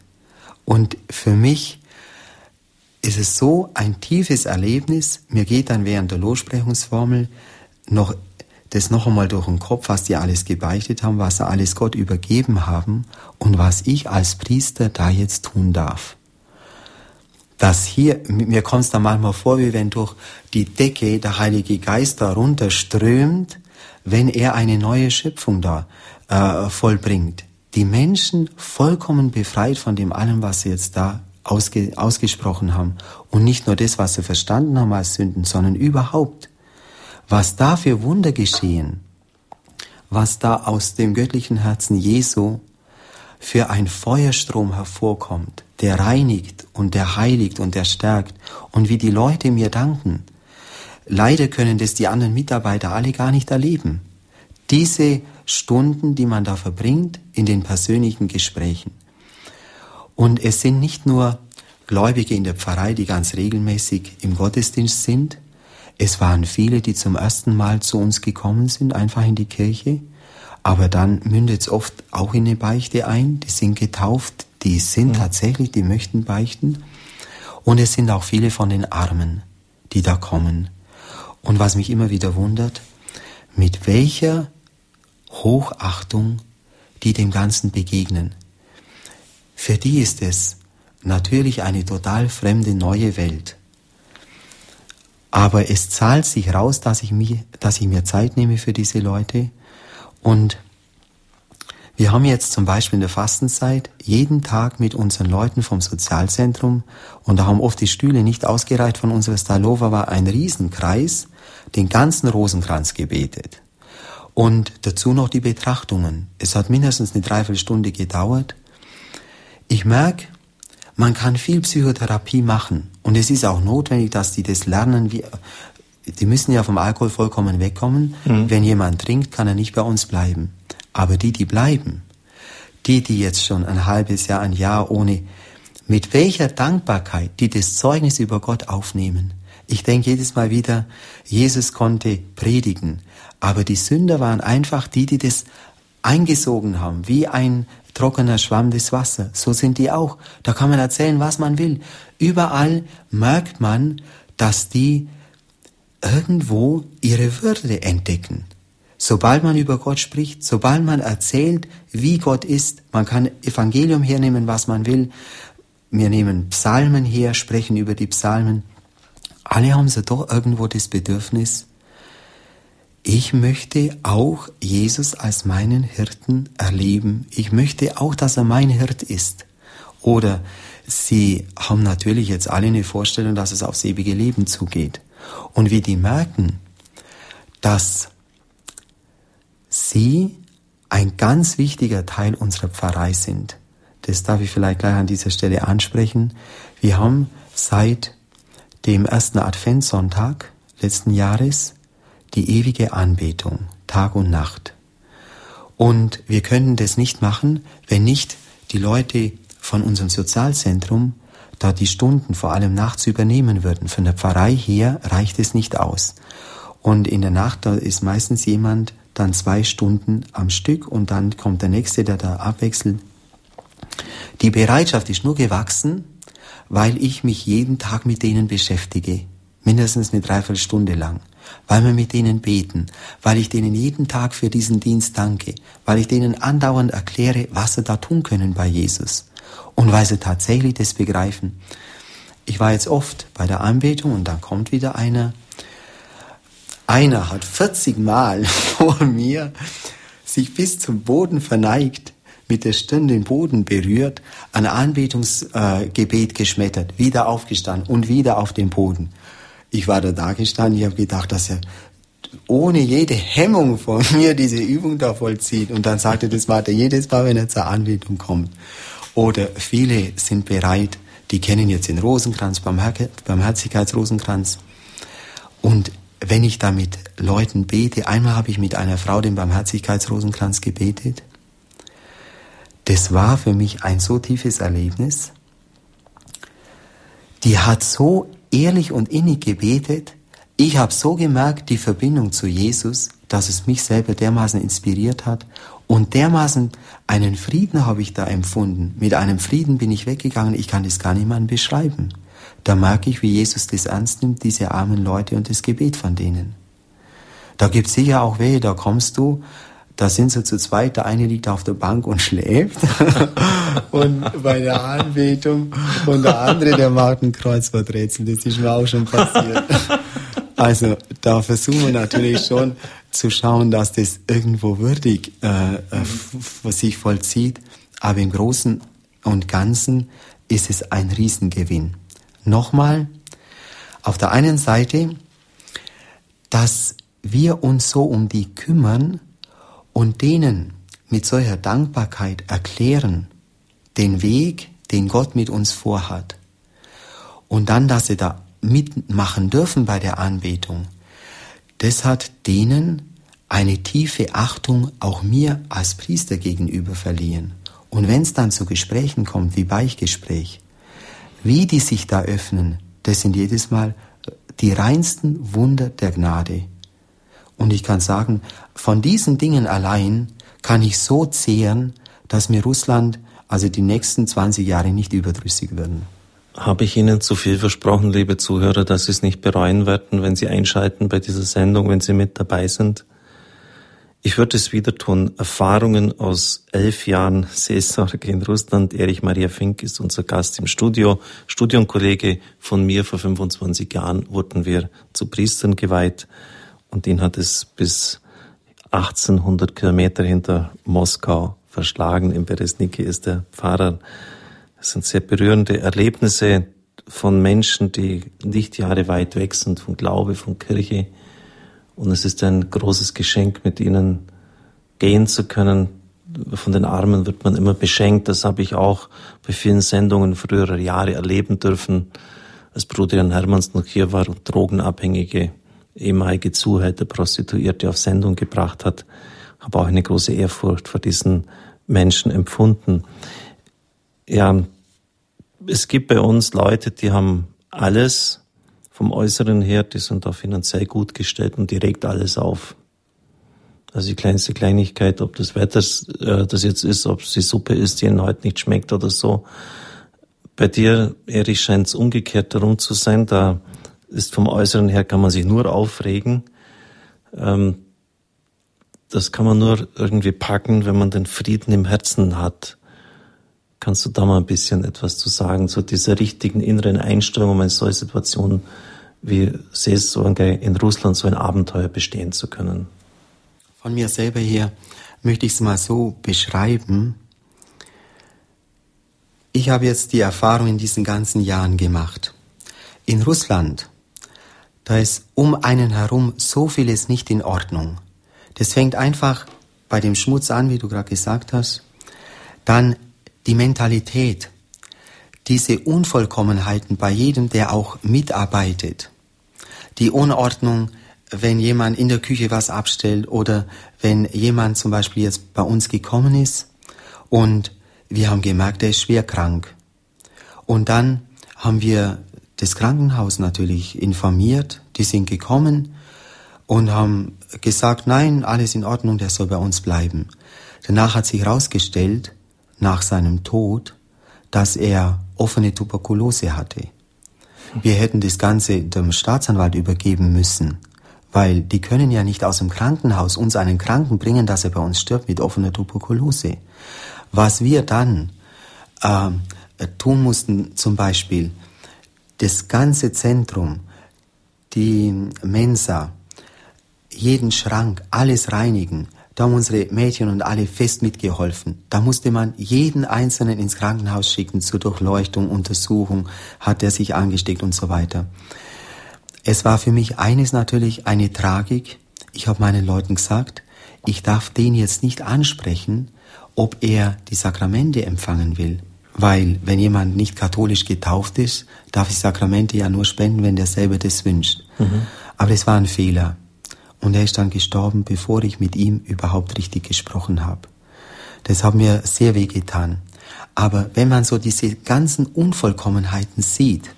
Und für mich ist es so ein tiefes Erlebnis. Mir geht dann während der Lossprechungsformel noch das noch einmal durch den Kopf, was die alles gebeichtet haben, was sie alles Gott übergeben haben und was ich als Priester da jetzt tun darf. Dass hier, mir kommt es da manchmal vor, wie wenn durch die Decke der Heilige Geist da runterströmt, wenn er eine neue Schöpfung da äh, vollbringt. Die Menschen vollkommen befreit von dem allem, was sie jetzt da ausge, ausgesprochen haben. Und nicht nur das, was sie verstanden haben als Sünden, sondern überhaupt, was da für Wunder geschehen, was da aus dem göttlichen Herzen Jesu für ein Feuerstrom hervorkommt, der reinigt und der heiligt und der stärkt und wie die Leute mir danken. Leider können das die anderen Mitarbeiter alle gar nicht erleben. Diese Stunden, die man da verbringt in den persönlichen Gesprächen. Und es sind nicht nur Gläubige in der Pfarrei, die ganz regelmäßig im Gottesdienst sind. Es waren viele, die zum ersten Mal zu uns gekommen sind, einfach in die Kirche. Aber dann mündet es oft auch in eine Beichte ein. Die sind getauft, die sind mhm. tatsächlich, die möchten beichten. Und es sind auch viele von den Armen, die da kommen. Und was mich immer wieder wundert, mit welcher Hochachtung die dem Ganzen begegnen. Für die ist es natürlich eine total fremde neue Welt. Aber es zahlt sich raus, dass ich, mich, dass ich mir Zeit nehme für diese Leute. Und wir haben jetzt zum Beispiel in der Fastenzeit jeden Tag mit unseren Leuten vom Sozialzentrum, und da haben oft die Stühle nicht ausgereicht von unserer Stalova, war ein Riesenkreis, den ganzen Rosenkranz gebetet. Und dazu noch die Betrachtungen. Es hat mindestens eine Dreiviertelstunde gedauert. Ich merke, man kann viel Psychotherapie machen. Und es ist auch notwendig, dass die das lernen. Wie, die müssen ja vom Alkohol vollkommen wegkommen. Mhm. Wenn jemand trinkt, kann er nicht bei uns bleiben. Aber die, die bleiben, die, die jetzt schon ein halbes Jahr, ein Jahr ohne, mit welcher Dankbarkeit die das Zeugnis über Gott aufnehmen. Ich denke jedes Mal wieder, Jesus konnte predigen, aber die Sünder waren einfach die, die das eingesogen haben, wie ein trockener Schwamm des Wassers. So sind die auch. Da kann man erzählen, was man will. Überall merkt man, dass die irgendwo ihre Würde entdecken. Sobald man über Gott spricht, sobald man erzählt, wie Gott ist, man kann Evangelium hernehmen, was man will. Wir nehmen Psalmen her, sprechen über die Psalmen. Alle haben so doch irgendwo das Bedürfnis, ich möchte auch Jesus als meinen Hirten erleben. Ich möchte auch, dass er mein Hirt ist. Oder sie haben natürlich jetzt alle eine Vorstellung, dass es aufs ewige Leben zugeht. Und wie die merken, dass sie ein ganz wichtiger Teil unserer Pfarrei sind. Das darf ich vielleicht gleich an dieser Stelle ansprechen. Wir haben seit dem ersten Adventssonntag letzten Jahres die ewige Anbetung, Tag und Nacht. Und wir können das nicht machen, wenn nicht die Leute von unserem Sozialzentrum da die Stunden vor allem nachts übernehmen würden. Von der Pfarrei her reicht es nicht aus. Und in der Nacht, da ist meistens jemand dann zwei Stunden am Stück und dann kommt der nächste, der da abwechselt. Die Bereitschaft ist nur gewachsen, weil ich mich jeden Tag mit denen beschäftige. Mindestens eine Dreiviertelstunde lang weil wir mit denen beten, weil ich denen jeden Tag für diesen Dienst danke, weil ich denen andauernd erkläre, was sie da tun können bei Jesus und weil sie tatsächlich das begreifen. Ich war jetzt oft bei der Anbetung und dann kommt wieder einer Einer hat 40 Mal [laughs] vor mir sich bis zum Boden verneigt, mit der Stirn den Boden berührt, ein Anbetungsgebet äh, geschmettert, wieder aufgestanden und wieder auf den Boden. Ich war da da gestanden, ich habe gedacht, dass er ohne jede Hemmung von [laughs] mir diese Übung da vollzieht. Und dann sagte das Vater jedes Mal, wenn er zur Anbetung kommt. Oder viele sind bereit, die kennen jetzt den Rosenkranz, Barmherzigkeitsrosenkranz. Und wenn ich da mit Leuten bete, einmal habe ich mit einer Frau den Barmherzigkeitsrosenkranz gebetet. Das war für mich ein so tiefes Erlebnis. Die hat so ehrlich und innig gebetet. Ich habe so gemerkt, die Verbindung zu Jesus, dass es mich selber dermaßen inspiriert hat. Und dermaßen einen Frieden habe ich da empfunden. Mit einem Frieden bin ich weggegangen. Ich kann das gar niemandem beschreiben. Da merke ich, wie Jesus das ernst nimmt, diese armen Leute und das Gebet von denen. Da gibt es sicher auch Wehe, da kommst du, da sind sie zu zweit, der eine liegt auf der Bank und schläft [laughs] und bei der Anbetung und der andere, der macht ein Kreuzworträtsel, das ist mir auch schon passiert. Also da versuchen wir natürlich schon zu schauen, dass das irgendwo würdig äh, äh, sich vollzieht, aber im Großen und Ganzen ist es ein Riesengewinn. Nochmal, auf der einen Seite, dass wir uns so um die kümmern und denen mit solcher Dankbarkeit erklären, den Weg, den Gott mit uns vorhat. Und dann, dass sie da mitmachen dürfen bei der Anbetung, das hat denen eine tiefe Achtung auch mir als Priester gegenüber verliehen. Und wenn es dann zu Gesprächen kommt, wie Beichgespräch, wie die sich da öffnen, das sind jedes Mal die reinsten Wunder der Gnade. Und ich kann sagen, von diesen Dingen allein kann ich so zehren, dass mir Russland also die nächsten 20 Jahre nicht überdrüssig werden. Habe ich Ihnen zu viel versprochen, liebe Zuhörer, dass Sie es nicht bereuen werden, wenn Sie einschalten bei dieser Sendung, wenn Sie mit dabei sind? Ich würde es wieder tun. Erfahrungen aus elf Jahren Seelsorge in Russland. Erich Maria Fink ist unser Gast im Studio. Studienkollege von mir vor 25 Jahren wurden wir zu Priestern geweiht. Und ihn hat es bis 1800 Kilometer hinter Moskau verschlagen. In Beresniki ist der Pfarrer. Es sind sehr berührende Erlebnisse von Menschen, die Lichtjahre weit weg sind von Glaube, von Kirche und es ist ein großes Geschenk, mit ihnen gehen zu können. Von den Armen wird man immer beschenkt. Das habe ich auch bei vielen Sendungen früherer Jahre erleben dürfen, als Bruder Jan Hermanns noch hier war und Drogenabhängige, ehemalige Zuhälter, Prostituierte auf Sendung gebracht hat. Habe auch eine große Ehrfurcht vor diesen Menschen empfunden. Ja, es gibt bei uns Leute, die haben alles, vom Äußeren her, die sind auch finanziell gut gestellt und die regt alles auf. Also die kleinste Kleinigkeit, ob das Wetter äh, das jetzt ist, ob es die Suppe ist, die ihnen heute nicht schmeckt oder so. Bei dir, Erich, scheint es umgekehrt darum zu sein. Da ist vom Äußeren her, kann man sich nur aufregen. Ähm, das kann man nur irgendwie packen, wenn man den Frieden im Herzen hat. Kannst du da mal ein bisschen etwas zu sagen, zu dieser richtigen inneren Einstellung, um eine solche Situation wie Saisonge in Russland so ein Abenteuer bestehen zu können? Von mir selber her möchte ich es mal so beschreiben. Ich habe jetzt die Erfahrung in diesen ganzen Jahren gemacht. In Russland, da ist um einen herum so vieles nicht in Ordnung. Das fängt einfach bei dem Schmutz an, wie du gerade gesagt hast. Dann die Mentalität, diese Unvollkommenheiten bei jedem, der auch mitarbeitet, die Unordnung, wenn jemand in der Küche was abstellt oder wenn jemand zum Beispiel jetzt bei uns gekommen ist und wir haben gemerkt, er ist schwer krank. Und dann haben wir das Krankenhaus natürlich informiert, die sind gekommen und haben gesagt, nein, alles in Ordnung, der soll bei uns bleiben. Danach hat sich herausgestellt, nach seinem Tod, dass er offene Tuberkulose hatte. Wir hätten das Ganze dem Staatsanwalt übergeben müssen, weil die können ja nicht aus dem Krankenhaus uns einen Kranken bringen, dass er bei uns stirbt mit offener Tuberkulose. Was wir dann äh, tun mussten, zum Beispiel, das ganze Zentrum, die Mensa, jeden Schrank, alles reinigen. Da haben unsere Mädchen und alle fest mitgeholfen. Da musste man jeden Einzelnen ins Krankenhaus schicken zur Durchleuchtung, Untersuchung, hat er sich angesteckt und so weiter. Es war für mich eines natürlich eine Tragik. Ich habe meinen Leuten gesagt, ich darf den jetzt nicht ansprechen, ob er die Sakramente empfangen will. Weil, wenn jemand nicht katholisch getauft ist, darf ich Sakramente ja nur spenden, wenn der selber das wünscht. Mhm. Aber es war ein Fehler. Und er ist dann gestorben, bevor ich mit ihm überhaupt richtig gesprochen habe. Das hat mir sehr weh getan. Aber wenn man so diese ganzen Unvollkommenheiten sieht,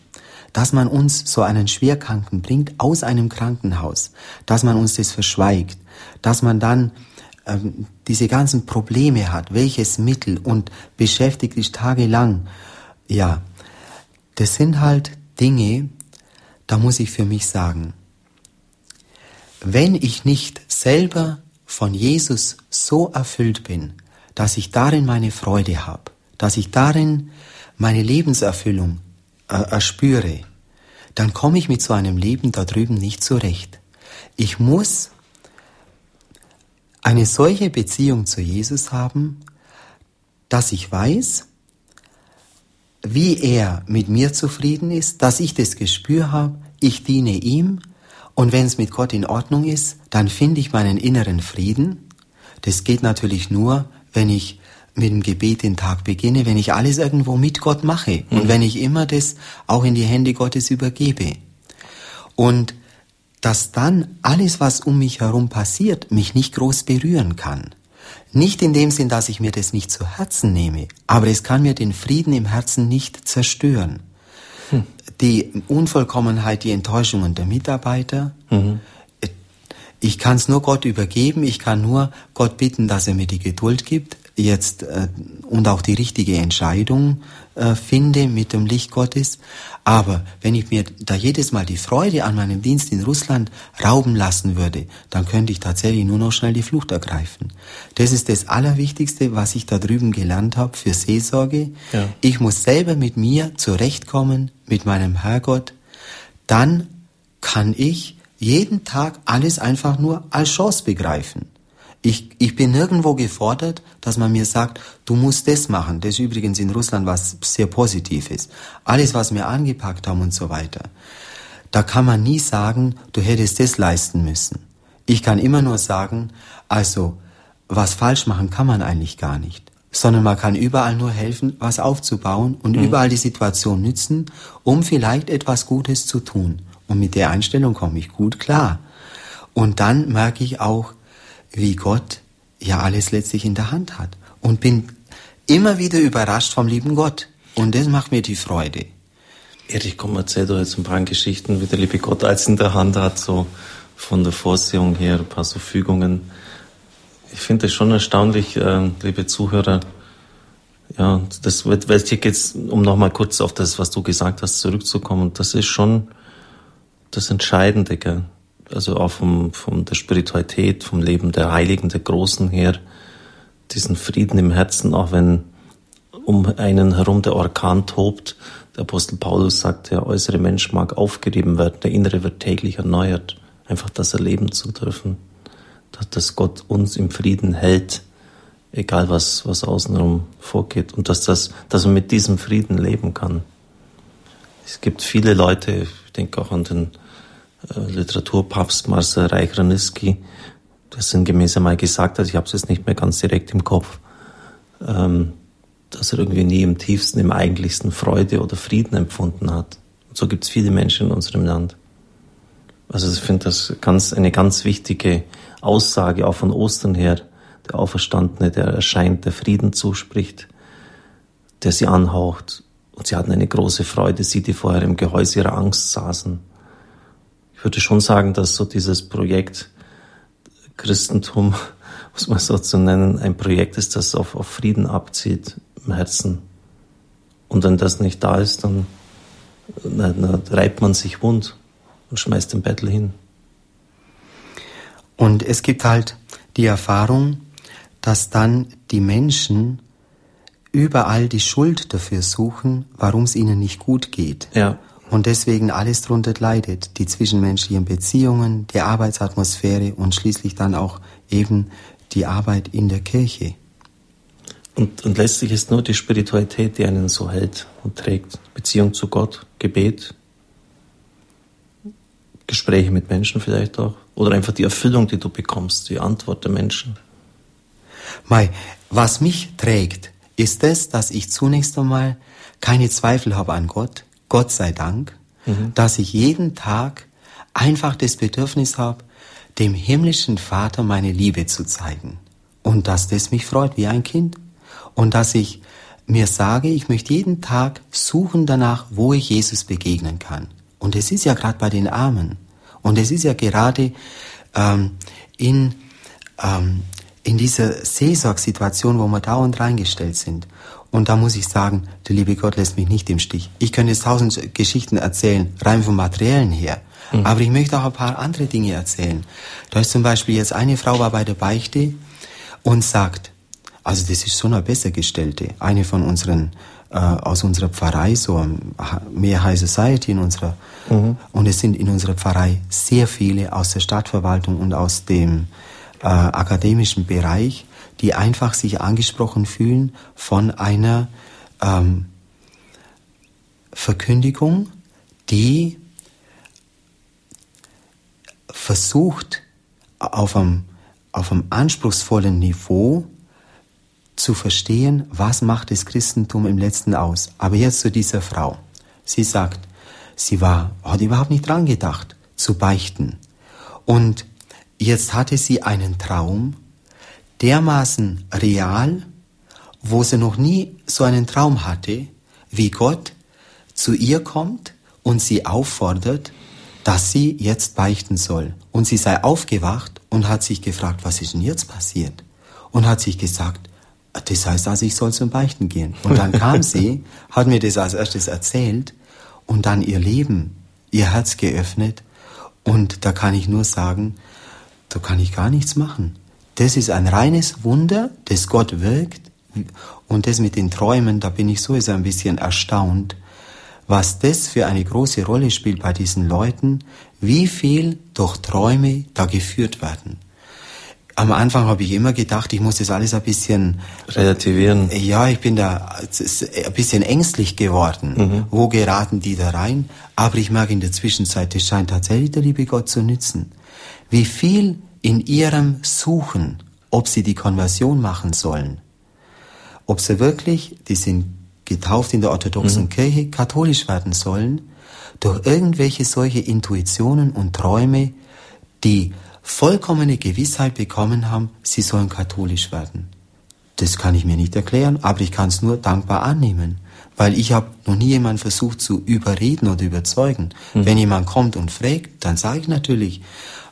dass man uns so einen Schwerkranken bringt aus einem Krankenhaus, dass man uns das verschweigt, dass man dann ähm, diese ganzen Probleme hat, welches Mittel und beschäftigt sich tagelang, ja, das sind halt Dinge, da muss ich für mich sagen, wenn ich nicht selber von Jesus so erfüllt bin, dass ich darin meine Freude habe, dass ich darin meine Lebenserfüllung äh, erspüre, dann komme ich mit so einem Leben da drüben nicht zurecht. Ich muss eine solche Beziehung zu Jesus haben, dass ich weiß, wie er mit mir zufrieden ist, dass ich das Gespür habe, ich diene ihm und wenn es mit Gott in Ordnung ist, dann finde ich meinen inneren Frieden. Das geht natürlich nur, wenn ich mit dem Gebet den Tag beginne, wenn ich alles irgendwo mit Gott mache mhm. und wenn ich immer das auch in die Hände Gottes übergebe. Und dass dann alles, was um mich herum passiert, mich nicht groß berühren kann. Nicht in dem Sinn, dass ich mir das nicht zu Herzen nehme, aber es kann mir den Frieden im Herzen nicht zerstören die Unvollkommenheit, die Enttäuschungen der Mitarbeiter. Mhm. Ich kann es nur Gott übergeben, ich kann nur Gott bitten, dass er mir die Geduld gibt, jetzt äh, und auch die richtige Entscheidung äh, finde mit dem Licht Gottes. Aber wenn ich mir da jedes Mal die Freude an meinem Dienst in Russland rauben lassen würde, dann könnte ich tatsächlich nur noch schnell die Flucht ergreifen. Das ist das Allerwichtigste, was ich da drüben gelernt habe für Seelsorge. Ja. Ich muss selber mit mir zurechtkommen, mit meinem Herrgott. Dann kann ich jeden Tag alles einfach nur als Chance begreifen. Ich, ich bin nirgendwo gefordert, dass man mir sagt, du musst das machen. Das ist übrigens in Russland was sehr Positives. Alles, was wir angepackt haben und so weiter. Da kann man nie sagen, du hättest das leisten müssen. Ich kann immer nur sagen, also, was falsch machen kann man eigentlich gar nicht. Sondern man kann überall nur helfen, was aufzubauen und mhm. überall die Situation nützen, um vielleicht etwas Gutes zu tun. Und mit der Einstellung komme ich gut klar. Und dann merke ich auch, wie Gott ja alles letztlich in der Hand hat. Und bin immer wieder überrascht vom lieben Gott. Und das macht mir die Freude. Erich, komm, erzähl doch jetzt ein paar Geschichten, wie der liebe Gott alles in der Hand hat, so von der Vorsehung her, ein paar so Fügungen. Ich finde das schon erstaunlich, äh, liebe Zuhörer. Ja, das wird, weil hier geht's, um nochmal kurz auf das, was du gesagt hast, zurückzukommen. Das ist schon das Entscheidende, gell? Also auch vom, von der Spiritualität, vom Leben der Heiligen, der Großen her, diesen Frieden im Herzen, auch wenn um einen herum der Orkan tobt. Der Apostel Paulus sagt, der äußere Mensch mag aufgerieben werden, der innere wird täglich erneuert. Einfach das erleben zu dürfen, dass Gott uns im Frieden hält, egal was, was außenrum vorgeht und dass, das, dass man mit diesem Frieden leben kann. Es gibt viele Leute, ich denke auch an den Literaturpapst Marcel Reich-Ranitzky, der sinngemäß einmal gesagt hat, ich habe es jetzt nicht mehr ganz direkt im Kopf, ähm, dass er irgendwie nie im tiefsten, im eigentlichsten Freude oder Frieden empfunden hat. Und so gibt es viele Menschen in unserem Land. Also ich finde das ganz, eine ganz wichtige Aussage auch von Ostern her. Der Auferstandene, der erscheint, der Frieden zuspricht, der sie anhaucht. Und sie hatten eine große Freude, sie, die vorher im Gehäuse ihrer Angst saßen würde schon sagen, dass so dieses Projekt Christentum, [laughs] muss man so zu nennen, ein Projekt ist, das auf, auf Frieden abzieht im Herzen. Und wenn das nicht da ist, dann na, reibt man sich wund und schmeißt den Bettel hin. Und es gibt halt die Erfahrung, dass dann die Menschen überall die Schuld dafür suchen, warum es ihnen nicht gut geht. Ja. Und deswegen alles drunter leidet. Die zwischenmenschlichen Beziehungen, die Arbeitsatmosphäre und schließlich dann auch eben die Arbeit in der Kirche. Und, und letztlich ist nur die Spiritualität, die einen so hält und trägt. Beziehung zu Gott, Gebet, Gespräche mit Menschen vielleicht auch. Oder einfach die Erfüllung, die du bekommst, die Antwort der Menschen. Mai, was mich trägt, ist es, dass ich zunächst einmal keine Zweifel habe an Gott, Gott sei Dank, mhm. dass ich jeden Tag einfach das Bedürfnis habe, dem himmlischen Vater meine Liebe zu zeigen. Und dass das mich freut wie ein Kind. Und dass ich mir sage, ich möchte jeden Tag suchen danach, wo ich Jesus begegnen kann. Und es ist ja gerade bei den Armen. Und es ist ja gerade ähm, in, ähm, in dieser Seelsorgsituation, wo wir dauernd reingestellt sind. Und da muss ich sagen, der liebe Gott lässt mich nicht im Stich. Ich könnte jetzt tausend Geschichten erzählen, rein vom Materiellen her. Mhm. Aber ich möchte auch ein paar andere Dinge erzählen. Da ist zum Beispiel jetzt eine Frau war bei der Beichte und sagt, also das ist so eine Bessergestellte, eine von unseren äh, aus unserer Pfarrei, so mehr High Society in unserer, mhm. und es sind in unserer Pfarrei sehr viele aus der Stadtverwaltung und aus dem äh, akademischen Bereich, die einfach sich angesprochen fühlen von einer ähm, Verkündigung, die versucht, auf einem, auf einem anspruchsvollen Niveau zu verstehen, was macht das Christentum im letzten aus. Aber jetzt zu dieser Frau. Sie sagt, sie war, hat überhaupt nicht dran gedacht, zu beichten. Und jetzt hatte sie einen Traum, dermaßen real, wo sie noch nie so einen Traum hatte, wie Gott zu ihr kommt und sie auffordert, dass sie jetzt beichten soll. Und sie sei aufgewacht und hat sich gefragt, was ist denn jetzt passiert? Und hat sich gesagt, das heißt also, ich soll zum Beichten gehen. Und dann kam sie, [laughs] hat mir das als erstes erzählt und dann ihr Leben, ihr Herz geöffnet. Und da kann ich nur sagen, da kann ich gar nichts machen. Das ist ein reines Wunder, das Gott wirkt. Und das mit den Träumen, da bin ich sowieso ein bisschen erstaunt, was das für eine große Rolle spielt bei diesen Leuten, wie viel durch Träume da geführt werden am Anfang habe ich immer gedacht, ich muss das alles ein bisschen relativieren. Ja, ich bin da ein bisschen ängstlich geworden. Mhm. Wo geraten die da rein? Aber ich merke in der Zwischenzeit, es scheint tatsächlich der liebe Gott zu nützen. Wie viel in ihrem Suchen, ob sie die Konversion machen sollen, ob sie wirklich, die sind getauft in der orthodoxen mhm. Kirche, katholisch werden sollen, durch irgendwelche solche Intuitionen und Träume, die vollkommene Gewissheit bekommen haben, sie sollen katholisch werden. Das kann ich mir nicht erklären, aber ich kann es nur dankbar annehmen, weil ich habe noch nie jemanden versucht zu überreden oder überzeugen. Mhm. Wenn jemand kommt und fragt, dann sage ich natürlich,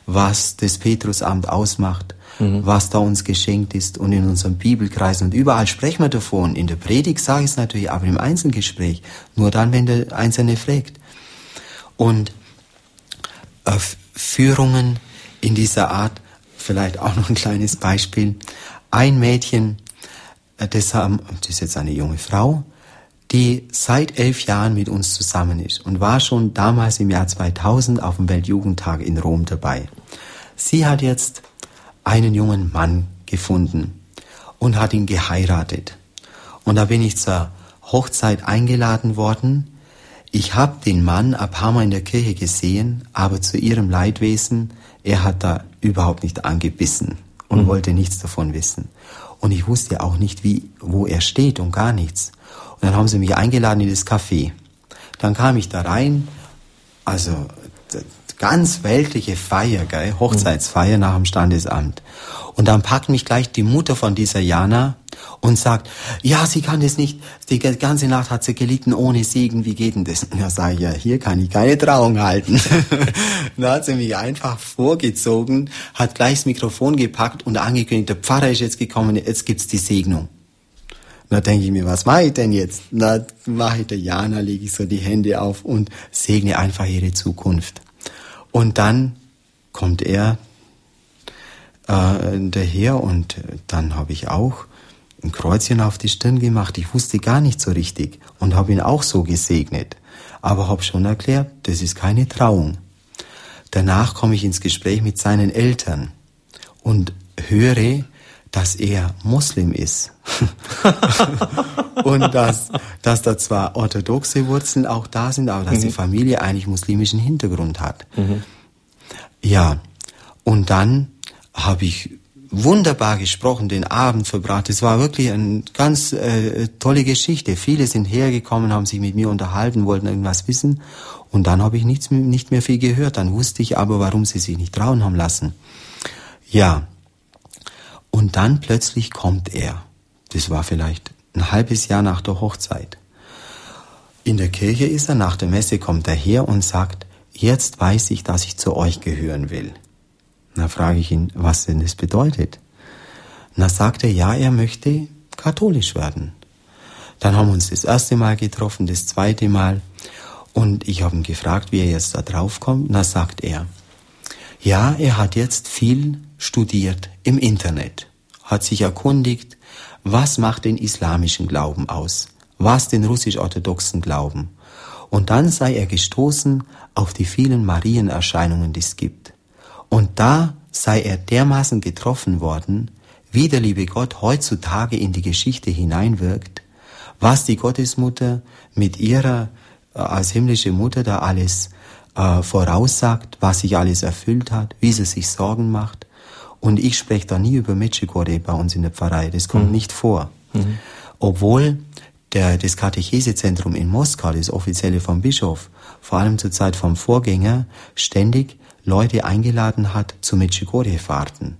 was das Petrusamt ausmacht, mhm. was da uns geschenkt ist und in unserem Bibelkreis und überall sprechen wir davon. In der Predigt sage ich es natürlich, aber im Einzelgespräch nur dann, wenn der Einzelne fragt. Und äh, Führungen in dieser Art. Vielleicht auch noch ein kleines Beispiel. Ein Mädchen, äh, das, haben, das ist jetzt eine junge Frau, die seit elf Jahren mit uns zusammen ist und war schon damals im Jahr 2000 auf dem Weltjugendtag in Rom dabei. Sie hat jetzt einen jungen Mann gefunden und hat ihn geheiratet. Und da bin ich zur Hochzeit eingeladen worden. Ich habe den Mann ein paar Mal in der Kirche gesehen, aber zu ihrem Leidwesen er hat da überhaupt nicht angebissen und mhm. wollte nichts davon wissen. Und ich wusste auch nicht, wie, wo er steht und gar nichts. Und dann haben sie mich eingeladen in das Café. Dann kam ich da rein, also ganz weltliche Feier, gell? Hochzeitsfeier nach dem Standesamt. Und dann packt mich gleich die Mutter von dieser Jana und sagt, ja, sie kann das nicht, die ganze Nacht hat sie gelitten ohne Segen, wie geht denn das? Da sage ich, ja, hier kann ich keine Trauung halten. [laughs] dann hat sie mich einfach vorgezogen, hat gleich das Mikrofon gepackt und angekündigt, der Pfarrer ist jetzt gekommen, jetzt gibt's die Segnung. Da denke ich mir, was mache ich denn jetzt? Da mache ich der Jana, lege ich so die Hände auf und segne einfach ihre Zukunft. Und dann kommt er äh, daher und dann habe ich auch ein Kreuzchen auf die Stirn gemacht. Ich wusste gar nicht so richtig und habe ihn auch so gesegnet. aber habe schon erklärt, das ist keine Trauung. Danach komme ich ins Gespräch mit seinen Eltern und höre, dass er Muslim ist. [laughs] und dass, dass da zwar orthodoxe Wurzeln auch da sind, aber dass mhm. die Familie eigentlich muslimischen Hintergrund hat. Mhm. Ja, und dann habe ich wunderbar gesprochen, den Abend verbracht. Es war wirklich eine ganz äh, tolle Geschichte. Viele sind hergekommen, haben sich mit mir unterhalten, wollten irgendwas wissen. Und dann habe ich nichts, nicht mehr viel gehört. Dann wusste ich aber, warum sie sich nicht trauen haben lassen. Ja. Und dann plötzlich kommt er. Das war vielleicht ein halbes Jahr nach der Hochzeit. In der Kirche ist er, nach der Messe kommt er her und sagt, jetzt weiß ich, dass ich zu euch gehören will. Na frage ich ihn, was denn das bedeutet. Na sagt er, ja, er möchte katholisch werden. Dann haben wir uns das erste Mal getroffen, das zweite Mal. Und ich habe ihn gefragt, wie er jetzt da drauf kommt. Na sagt er, ja, er hat jetzt viel studiert im Internet, hat sich erkundigt, was macht den islamischen Glauben aus, was den russisch-orthodoxen Glauben. Und dann sei er gestoßen auf die vielen Marienerscheinungen, die es gibt. Und da sei er dermaßen getroffen worden, wie der liebe Gott heutzutage in die Geschichte hineinwirkt, was die Gottesmutter mit ihrer äh, als himmlische Mutter da alles äh, voraussagt, was sich alles erfüllt hat, wie sie sich Sorgen macht. Und ich spreche da nie über Mechikore bei uns in der Pfarrei, das kommt mhm. nicht vor. Mhm. Obwohl der, das Katechesezentrum in Moskau, das offizielle vom Bischof, vor allem zur Zeit vom Vorgänger, ständig Leute eingeladen hat zu Medjugorje-Fahrten.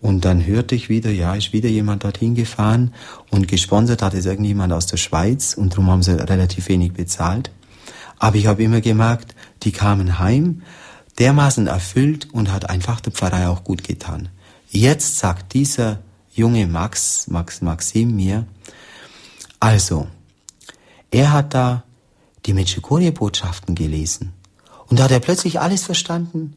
Und dann hörte ich wieder, ja, ist wieder jemand dorthin gefahren und gesponsert hat es irgendjemand aus der Schweiz und darum haben sie relativ wenig bezahlt. Aber ich habe immer gemerkt, die kamen heim, dermaßen erfüllt und hat einfach der Pfarrei auch gut getan. Jetzt sagt dieser junge Max, Max, Maxim mir, also, er hat da die Medjugorje-Botschaften gelesen und da hat er plötzlich alles verstanden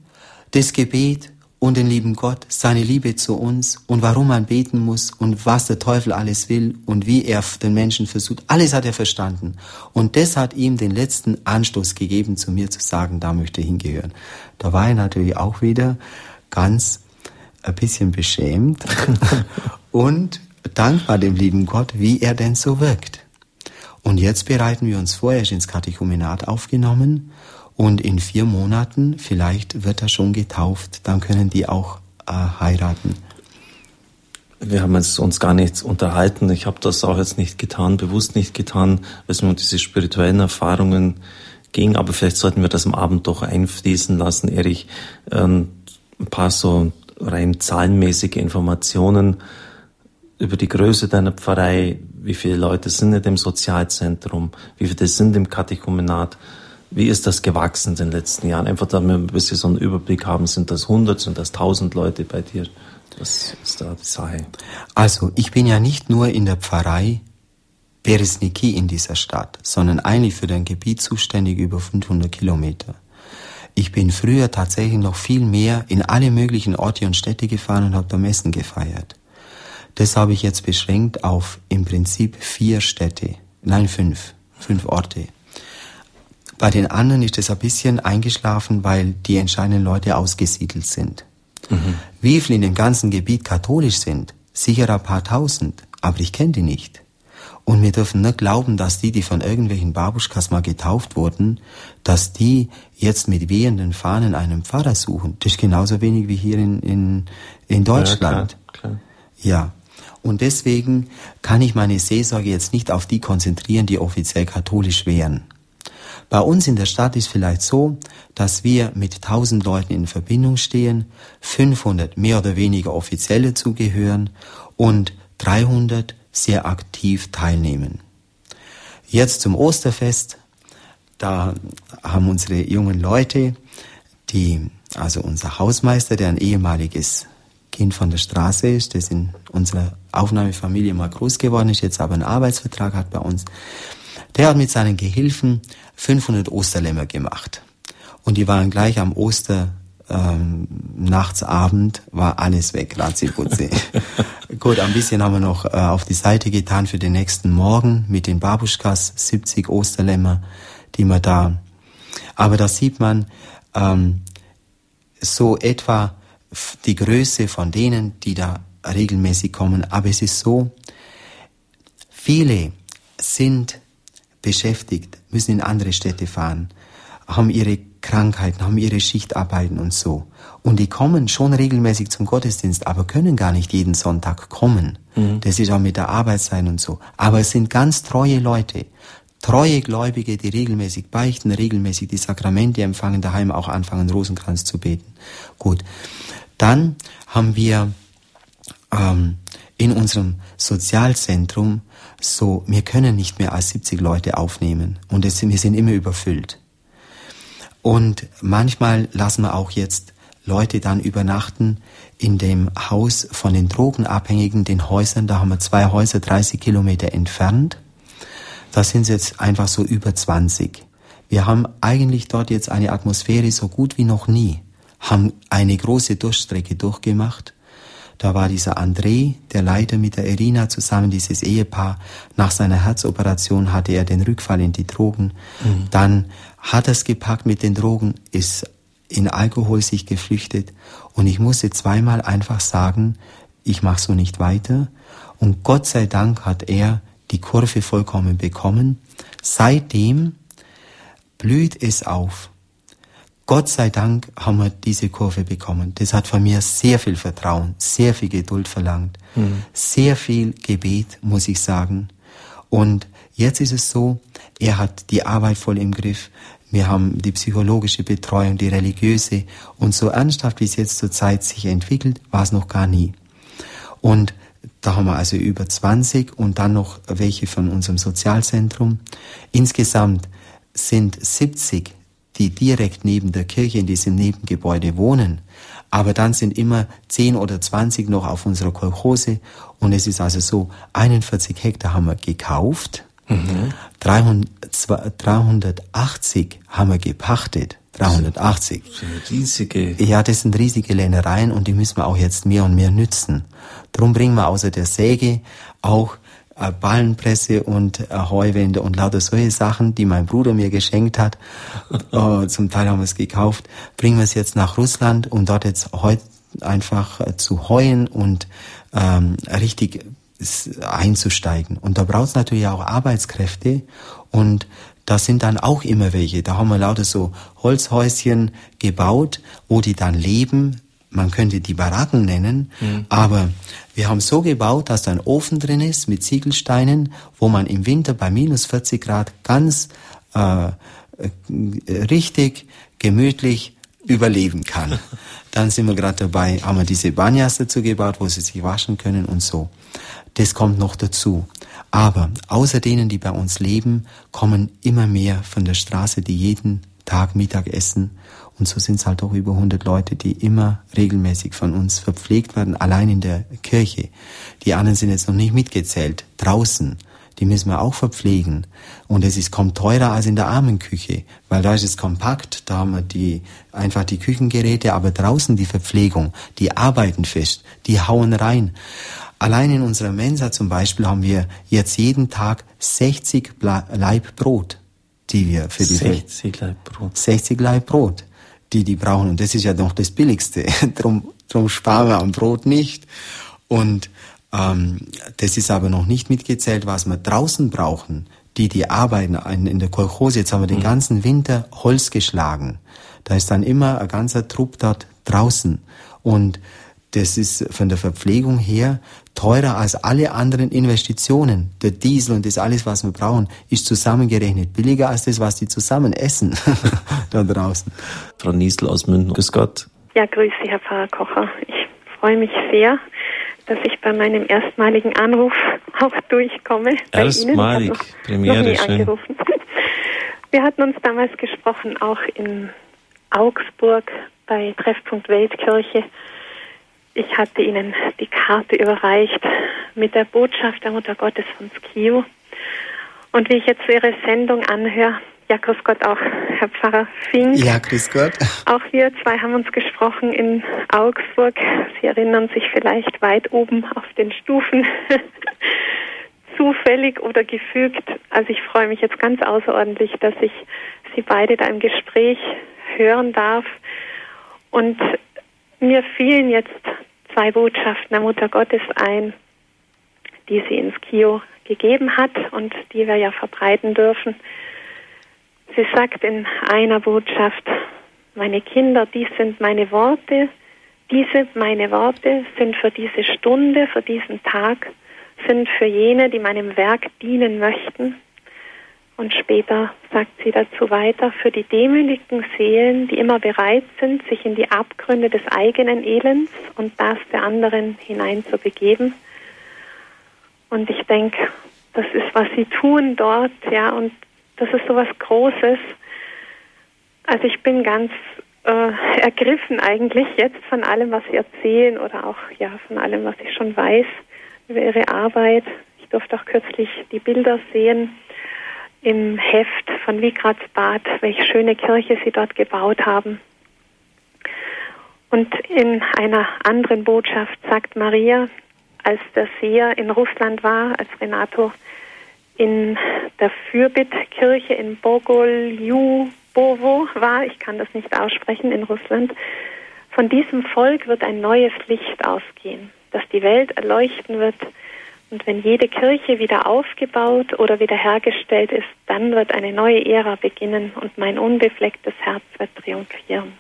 das Gebet und den lieben Gott, seine Liebe zu uns und warum man beten muss und was der Teufel alles will und wie er den Menschen versucht. Alles hat er verstanden. Und das hat ihm den letzten Anstoß gegeben, zu mir zu sagen, da möchte ich hingehören. Da war er natürlich auch wieder ganz ein bisschen beschämt [laughs] und dankbar dem lieben Gott, wie er denn so wirkt. Und jetzt bereiten wir uns vor, er ist ins Katechumenat aufgenommen und in vier Monaten, vielleicht wird er schon getauft, dann können die auch äh, heiraten. Wir haben jetzt uns gar nicht unterhalten. Ich habe das auch jetzt nicht getan, bewusst nicht getan, weil es mir um diese spirituellen Erfahrungen ging. Aber vielleicht sollten wir das am Abend doch einfließen lassen, Erich. Ähm, ein paar so rein zahlenmäßige Informationen über die Größe deiner Pfarrei. Wie viele Leute sind in dem Sozialzentrum? Wie viele sind im Katechumenat? Wie ist das gewachsen in den letzten Jahren? Einfach damit wir ein bisschen so einen Überblick haben, sind das 100, sind das 1000 Leute bei dir? Das ist da die Sache. Also, ich bin ja nicht nur in der Pfarrei Beresniki in dieser Stadt, sondern eigentlich für dein Gebiet zuständig über 500 Kilometer. Ich bin früher tatsächlich noch viel mehr in alle möglichen Orte und Städte gefahren und habe da Messen gefeiert. Das habe ich jetzt beschränkt auf im Prinzip vier Städte, nein fünf, fünf Orte. Bei den anderen ist es ein bisschen eingeschlafen, weil die entscheidenden Leute ausgesiedelt sind. Mhm. Wie viele in dem ganzen Gebiet katholisch sind? Sicher ein paar tausend, aber ich kenne die nicht. Und wir dürfen nicht glauben, dass die, die von irgendwelchen Babuschkas mal getauft wurden, dass die jetzt mit wehenden Fahnen einen Pfarrer suchen. Das ist genauso wenig wie hier in, in, in Deutschland. Ja, klar, klar. ja. Und deswegen kann ich meine Seelsorge jetzt nicht auf die konzentrieren, die offiziell katholisch wären. Bei uns in der Stadt ist vielleicht so, dass wir mit 1000 Leuten in Verbindung stehen, 500 mehr oder weniger offizielle zugehören und 300 sehr aktiv teilnehmen. Jetzt zum Osterfest, da haben unsere jungen Leute, die, also unser Hausmeister, der ein ehemaliges Kind von der Straße ist, das in unserer Aufnahmefamilie mal groß geworden ist, jetzt aber einen Arbeitsvertrag hat bei uns, der hat mit seinen Gehilfen 500 Osterlämmer gemacht. Und die waren gleich am Oster ähm, Nachtsabend war alles weg, Raziputzi. [laughs] Gut, ein bisschen haben wir noch äh, auf die Seite getan für den nächsten Morgen mit den Babuschkas, 70 Osterlämmer. die man da. Aber da sieht man ähm, so etwa die Größe von denen, die da regelmäßig kommen. Aber es ist so, viele sind beschäftigt, müssen in andere Städte fahren, haben ihre Krankheiten, haben ihre Schichtarbeiten und so. Und die kommen schon regelmäßig zum Gottesdienst, aber können gar nicht jeden Sonntag kommen. Mhm. Das ist auch mit der Arbeit sein und so. Aber es sind ganz treue Leute. Treue Gläubige, die regelmäßig beichten, regelmäßig die Sakramente empfangen, daheim auch anfangen, Rosenkranz zu beten. Gut. Dann haben wir ähm, in unserem Sozialzentrum so, wir können nicht mehr als 70 Leute aufnehmen und es, wir sind immer überfüllt. Und manchmal lassen wir auch jetzt Leute dann übernachten in dem Haus von den Drogenabhängigen, den Häusern. Da haben wir zwei Häuser 30 Kilometer entfernt. Da sind es jetzt einfach so über 20. Wir haben eigentlich dort jetzt eine Atmosphäre so gut wie noch nie, haben eine große Durchstrecke durchgemacht. Da war dieser André, der Leiter mit der Irina zusammen, dieses Ehepaar. Nach seiner Herzoperation hatte er den Rückfall in die Drogen. Mhm. Dann hat er es gepackt mit den Drogen, ist in Alkohol sich geflüchtet und ich musste zweimal einfach sagen, ich mache so nicht weiter. Und Gott sei Dank hat er die Kurve vollkommen bekommen. Seitdem blüht es auf. Gott sei Dank haben wir diese Kurve bekommen. Das hat von mir sehr viel Vertrauen, sehr viel Geduld verlangt, mhm. sehr viel Gebet, muss ich sagen. Und jetzt ist es so, er hat die Arbeit voll im Griff. Wir haben die psychologische Betreuung, die religiöse. Und so ernsthaft, wie es jetzt zur Zeit sich entwickelt, war es noch gar nie. Und da haben wir also über 20 und dann noch welche von unserem Sozialzentrum. Insgesamt sind 70, die direkt neben der Kirche in diesem Nebengebäude wohnen. Aber dann sind immer 10 oder 20 noch auf unserer Kolchose. Und es ist also so, 41 Hektar haben wir gekauft Mhm. 300, 380 haben wir gepachtet. 380. riesige. Ja, das sind riesige Ländereien und die müssen wir auch jetzt mehr und mehr nützen. Drum bringen wir außer der Säge auch äh, Ballenpresse und äh, Heuwände und lauter solche Sachen, die mein Bruder mir geschenkt hat. [laughs] äh, zum Teil haben wir es gekauft. Bringen wir es jetzt nach Russland, um dort jetzt heute einfach zu heuen und ähm, richtig einzusteigen. Und da braucht es natürlich auch Arbeitskräfte und da sind dann auch immer welche. Da haben wir lauter so Holzhäuschen gebaut, wo die dann leben. Man könnte die Baracken nennen, mhm. aber wir haben so gebaut, dass da ein Ofen drin ist mit Ziegelsteinen, wo man im Winter bei minus 40 Grad ganz äh, äh, richtig gemütlich überleben kann. [laughs] Dann sind wir gerade dabei, haben wir diese Banyas dazu gebaut, wo sie sich waschen können und so. Das kommt noch dazu. Aber außer denen, die bei uns leben, kommen immer mehr von der Straße, die jeden Tag Mittag essen. Und so sind es halt auch über 100 Leute, die immer regelmäßig von uns verpflegt werden, allein in der Kirche. Die anderen sind jetzt noch nicht mitgezählt. Draußen, die müssen wir auch verpflegen. Und es ist, kommt teurer als in der Armenküche, weil da ist es kompakt, da haben wir die, einfach die Küchengeräte, aber draußen die Verpflegung, die arbeiten fest, die hauen rein. Allein in unserer Mensa zum Beispiel haben wir jetzt jeden Tag 60 Leib Brot, die wir für die 60 Leib Brot. 60 Leib Brot, die die brauchen. Und das ist ja noch das Billigste. [laughs] drum, drum sparen wir am Brot nicht. Und ähm, das ist aber noch nicht mitgezählt, was wir draußen brauchen. Die, die arbeiten in der Kolchose. Jetzt haben wir den mhm. ganzen Winter Holz geschlagen. Da ist dann immer ein ganzer Trupp dort draußen. Und das ist von der Verpflegung her teurer als alle anderen Investitionen. Der Diesel und das alles, was wir brauchen, ist zusammengerechnet billiger als das, was die zusammen essen [laughs] da draußen. Frau Niesel aus München, grüß Gott. Ja, grüße Sie, Herr Pfarrer Kocher. Ich freue mich sehr, dass ich bei meinem erstmaligen Anruf [laughs] auch durchkomme. Erstmalig, noch, Premiere, noch schön. Angerufen. [laughs] Wir hatten uns damals gesprochen, auch in Augsburg bei Treffpunkt Weltkirche ich hatte Ihnen die Karte überreicht mit der Botschaft der Mutter Gottes von Skio. Und wie ich jetzt Ihre Sendung anhöre, ja, grüß Gott auch, Herr Pfarrer Fink. Ja, grüß Gott. Auch wir zwei haben uns gesprochen in Augsburg. Sie erinnern sich vielleicht weit oben auf den Stufen. [laughs] Zufällig oder gefügt. Also ich freue mich jetzt ganz außerordentlich, dass ich Sie beide da im Gespräch hören darf. Und mir fielen jetzt zwei Botschaften der Mutter Gottes ein, die sie ins Kio gegeben hat und die wir ja verbreiten dürfen. Sie sagt in einer Botschaft, meine Kinder, dies sind meine Worte, diese meine Worte sind für diese Stunde, für diesen Tag, sind für jene, die meinem Werk dienen möchten. Und später sagt sie dazu weiter, für die demütigen Seelen, die immer bereit sind, sich in die Abgründe des eigenen Elends und das der anderen hinein zu begeben. Und ich denke, das ist, was sie tun dort, ja, und das ist so was Großes. Also ich bin ganz äh, ergriffen eigentlich jetzt von allem, was Sie erzählen oder auch ja von allem, was ich schon weiß über Ihre Arbeit. Ich durfte auch kürzlich die Bilder sehen im Heft von Wigratsbad, welche schöne Kirche Sie dort gebaut haben. Und in einer anderen Botschaft sagt Maria, als der Seher in Russland war, als Renato in der Fürbittkirche in Bogoljubovo war, ich kann das nicht aussprechen, in Russland, von diesem Volk wird ein neues Licht ausgehen, das die Welt erleuchten wird. Und wenn jede Kirche wieder aufgebaut oder wiederhergestellt ist, dann wird eine neue Ära beginnen und mein unbeflecktes Herz wird triumphieren.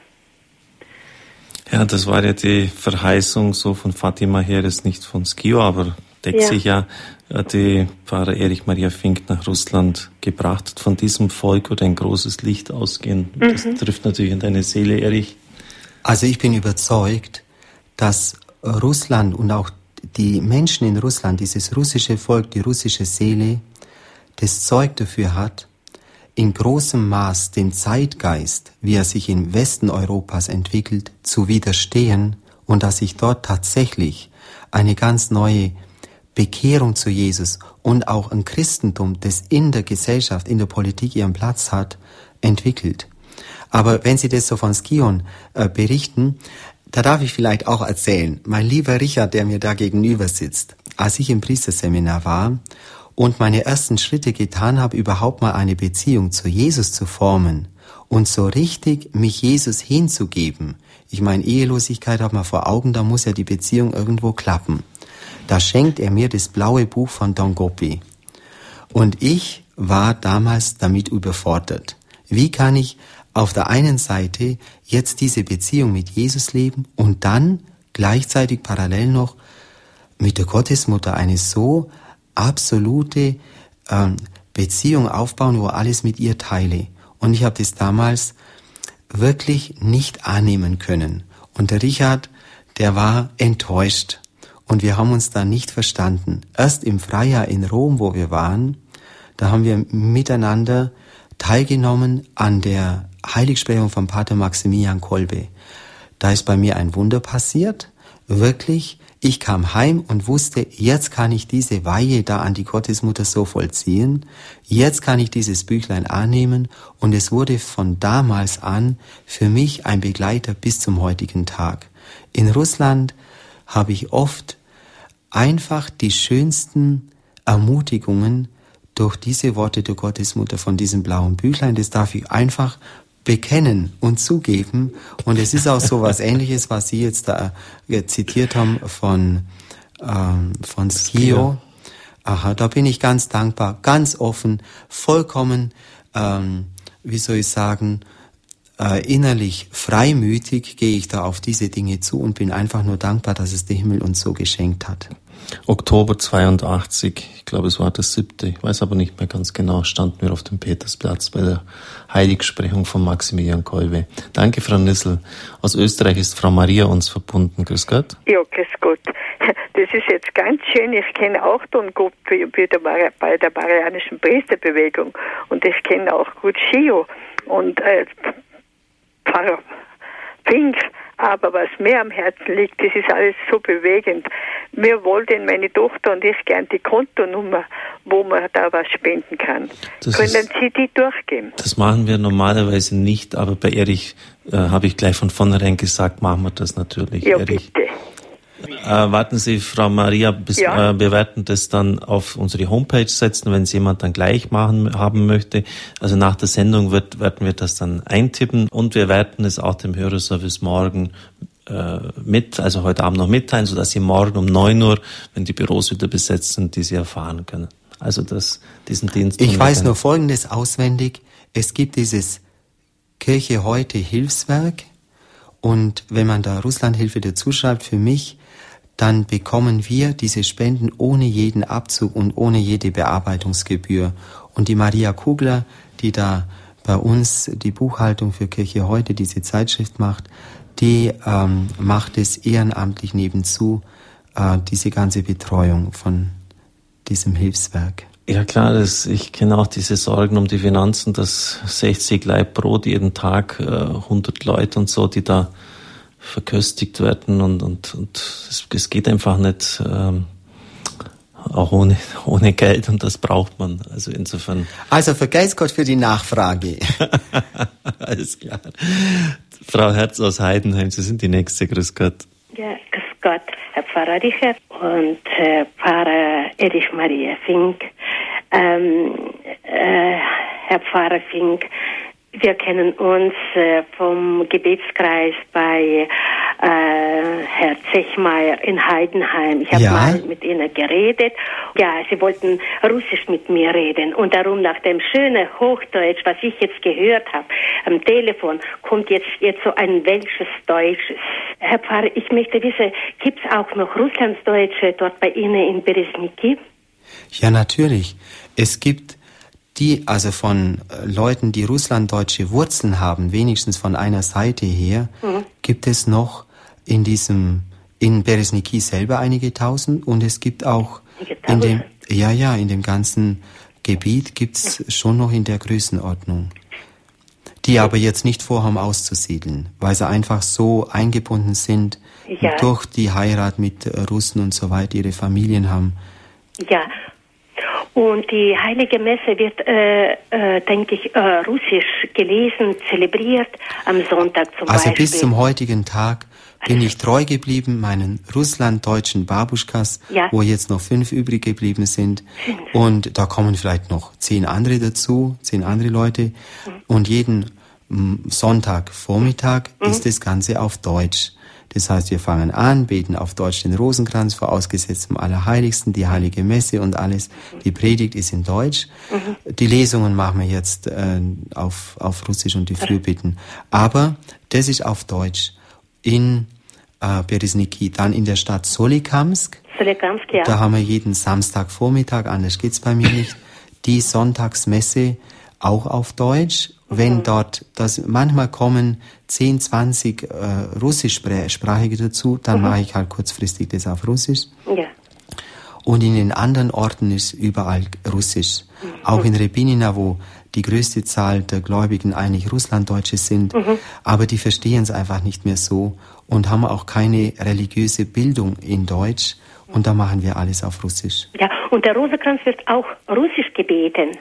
Ja, das war ja die Verheißung so von Fatima her, ist nicht von Skio, aber deckt ja. sich ja, äh, die Pfarrer Erich Maria Fink nach Russland gebracht hat. Von diesem Volk wird ein großes Licht ausgehen. Mhm. Das trifft natürlich in deine Seele, Erich. Also ich bin überzeugt, dass Russland und auch die Menschen in Russland, dieses russische Volk, die russische Seele, das Zeug dafür hat, in großem Maß dem Zeitgeist, wie er sich im Westen Europas entwickelt, zu widerstehen und dass sich dort tatsächlich eine ganz neue Bekehrung zu Jesus und auch ein Christentum, das in der Gesellschaft, in der Politik ihren Platz hat, entwickelt. Aber wenn Sie das so von Skion äh, berichten, da darf ich vielleicht auch erzählen, mein lieber Richard, der mir da gegenüber sitzt, als ich im Priesterseminar war und meine ersten Schritte getan habe, überhaupt mal eine Beziehung zu Jesus zu formen und so richtig mich Jesus hinzugeben. Ich meine, Ehelosigkeit hat man vor Augen, da muss ja die Beziehung irgendwo klappen. Da schenkt er mir das blaue Buch von Don Gopi. Und ich war damals damit überfordert. Wie kann ich auf der einen Seite jetzt diese Beziehung mit Jesus leben und dann gleichzeitig parallel noch mit der Gottesmutter eine so absolute ähm, Beziehung aufbauen, wo alles mit ihr teile. Und ich habe das damals wirklich nicht annehmen können. Und der Richard, der war enttäuscht. Und wir haben uns da nicht verstanden. Erst im Freijahr in Rom, wo wir waren, da haben wir miteinander teilgenommen an der Heiligsprechung von Pater Maximilian Kolbe. Da ist bei mir ein Wunder passiert. Wirklich, ich kam heim und wusste, jetzt kann ich diese Weihe da an die Gottesmutter so vollziehen, jetzt kann ich dieses Büchlein annehmen und es wurde von damals an für mich ein Begleiter bis zum heutigen Tag. In Russland habe ich oft einfach die schönsten Ermutigungen durch diese Worte der Gottesmutter von diesem blauen Büchlein, das darf ich einfach bekennen und zugeben. Und es ist auch so was [laughs] Ähnliches, was Sie jetzt da äh, zitiert haben von, ähm, von Skio. Aha, da bin ich ganz dankbar, ganz offen, vollkommen, ähm, wie soll ich sagen, äh, innerlich freimütig gehe ich da auf diese Dinge zu und bin einfach nur dankbar, dass es der Himmel uns so geschenkt hat. Oktober 82, ich glaube es war das siebte, ich weiß aber nicht mehr ganz genau, standen wir auf dem Petersplatz bei der Heiligsprechung von Maximilian Kolbe. Danke, Frau Nissel. Aus Österreich ist Frau Maria uns verbunden. Grüß Gott. Ja, grüß Gott. Das ist jetzt ganz schön. Ich kenne auch Don Gott bei der Marianischen Priesterbewegung und ich kenne auch gut Schio und äh, Pfarrer Pink aber was mir am Herzen liegt, das ist alles so bewegend. Mir wollten meine Tochter und ich gern die Kontonummer, wo man da was spenden kann. Das Können ist, Sie die durchgeben? Das machen wir normalerweise nicht, aber bei Erich äh, habe ich gleich von vornherein gesagt, machen wir das natürlich. Ja, Erich. bitte. Äh, warten Sie, Frau Maria, bis, Ja. äh, wir werden das dann auf unsere Homepage setzen, wenn es jemand dann gleich machen haben möchte. Also nach der Sendung wird, werden wir das dann eintippen und wir werden es auch dem Hörerservice morgen äh, mit, also heute Abend noch mitteilen, sodass Sie morgen um 9 Uhr, wenn die Büros wieder besetzt sind, diese erfahren können. Also das, diesen Dienst. Ich weiß nur Folgendes auswendig. Es gibt dieses Kirche heute Hilfswerk und wenn man da Russlandhilfe dazu schreibt für mich, dann bekommen wir diese Spenden ohne jeden Abzug und ohne jede Bearbeitungsgebühr. Und die Maria Kugler, die da bei uns die Buchhaltung für Kirche heute, diese Zeitschrift macht, die ähm, macht es ehrenamtlich nebenzu, äh, diese ganze Betreuung von diesem Hilfswerk. Ja klar, das, ich kenne auch diese Sorgen um die Finanzen, dass 60 Leib Brot jeden Tag, äh, 100 Leute und so, die da verköstigt werden und, und, und es, es geht einfach nicht ähm, auch ohne, [laughs] ohne Geld und das braucht man. Also insofern Also vergesst Gott für die Nachfrage. [laughs] alles klar. Frau Herz aus Heidenheim, Sie sind die Nächste, grüß Gott. Ja, grüß Gott, Herr Pfarrer Richard und äh, Pfarrer Erich Maria Fink. Ähm, äh, Herr Pfarrer Fink, wir kennen uns äh, vom Gebetskreis bei äh, Herr Zechmeier in Heidenheim. Ich habe Ja. mal mit Ihnen geredet. Ja, Sie wollten Russisch mit mir reden und darum nach dem schönen Hochdeutsch, was ich jetzt gehört habe am Telefon, kommt jetzt jetzt so ein welches Deutsches. Herr Pfarrer, ich möchte wissen, gibt es auch noch Russlandsdeutsche dort bei Ihnen in Beresniki? Ja, natürlich. Es gibt die, also von äh, Leuten, die russlanddeutsche Wurzeln haben, wenigstens von einer Seite her, gibt es noch in diesem, in Beresniki selber einige tausend und es gibt auch in dem, ja, ja, in dem ganzen Gebiet gibt's schon noch in der Größenordnung. Die aber jetzt nicht vorhaben auszusiedeln, weil sie einfach so eingebunden sind Ja. durch die Heirat mit äh, Russen und so weiter, ihre Familien haben. Ja. Und die Heilige Messe wird, äh, äh, denke ich, äh, russisch gelesen, zelebriert am Sonntag zum Also Beispiel. bis zum heutigen Tag bin ich treu geblieben meinen russlanddeutschen Babuschkas, Ja. wo jetzt noch fünf übrig geblieben sind. Und da kommen vielleicht noch zehn andere dazu, zehn andere Leute. Und jeden mm, Sonntagvormittag ist das Ganze auf Deutsch. Das heißt, wir fangen an, beten auf Deutsch den Rosenkranz, vorausgesetzt zum Allerheiligsten, die Heilige Messe und alles. Die Predigt ist in Deutsch. Die Lesungen machen wir jetzt äh, auf, auf Russisch und die Fürbitten. Aber das ist auf Deutsch. In äh, Beresniki, dann in der Stadt Solikamsk. Solikamsk, ja. Da haben wir jeden Samstagvormittag, anders geht's bei mir nicht, die Sonntagsmesse auch auf Deutsch. Wenn dort, das, manchmal kommen 10, 20 äh, Russischsprachige dazu, dann mache ich halt kurzfristig das auf Russisch. ja. Und in den anderen Orten ist überall Russisch. Auch in Rebinina, wo die größte Zahl der Gläubigen eigentlich Russlanddeutsche sind, aber die verstehen es einfach nicht mehr so und haben auch keine religiöse Bildung in Deutsch. Und da machen wir alles auf Russisch. ja. Und der Rosenkranz wird auch russisch gebeten.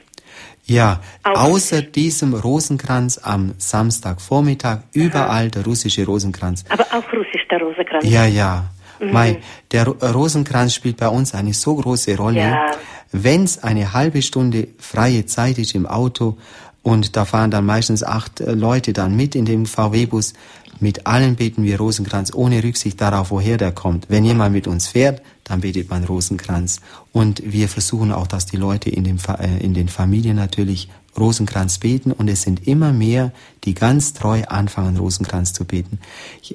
Ja, außer diesem Rosenkranz am Samstagvormittag, überall der russische Rosenkranz. Aber auch russisch der Rosenkranz. Ja, ja. Mei, der Ro- Rosenkranz spielt bei uns eine so große Rolle. Ja. Wenn's eine halbe Stunde freie Zeit ist im Auto und da fahren dann meistens acht äh, Leute dann mit in dem VW-Bus, mit allen beten wir Rosenkranz, ohne Rücksicht darauf, woher der kommt. Wenn jemand mit uns fährt, dann betet man Rosenkranz. Und wir versuchen auch, dass die Leute in, dem, äh, in den Familien natürlich Rosenkranz beten und es sind immer mehr, die ganz treu anfangen, Rosenkranz zu beten.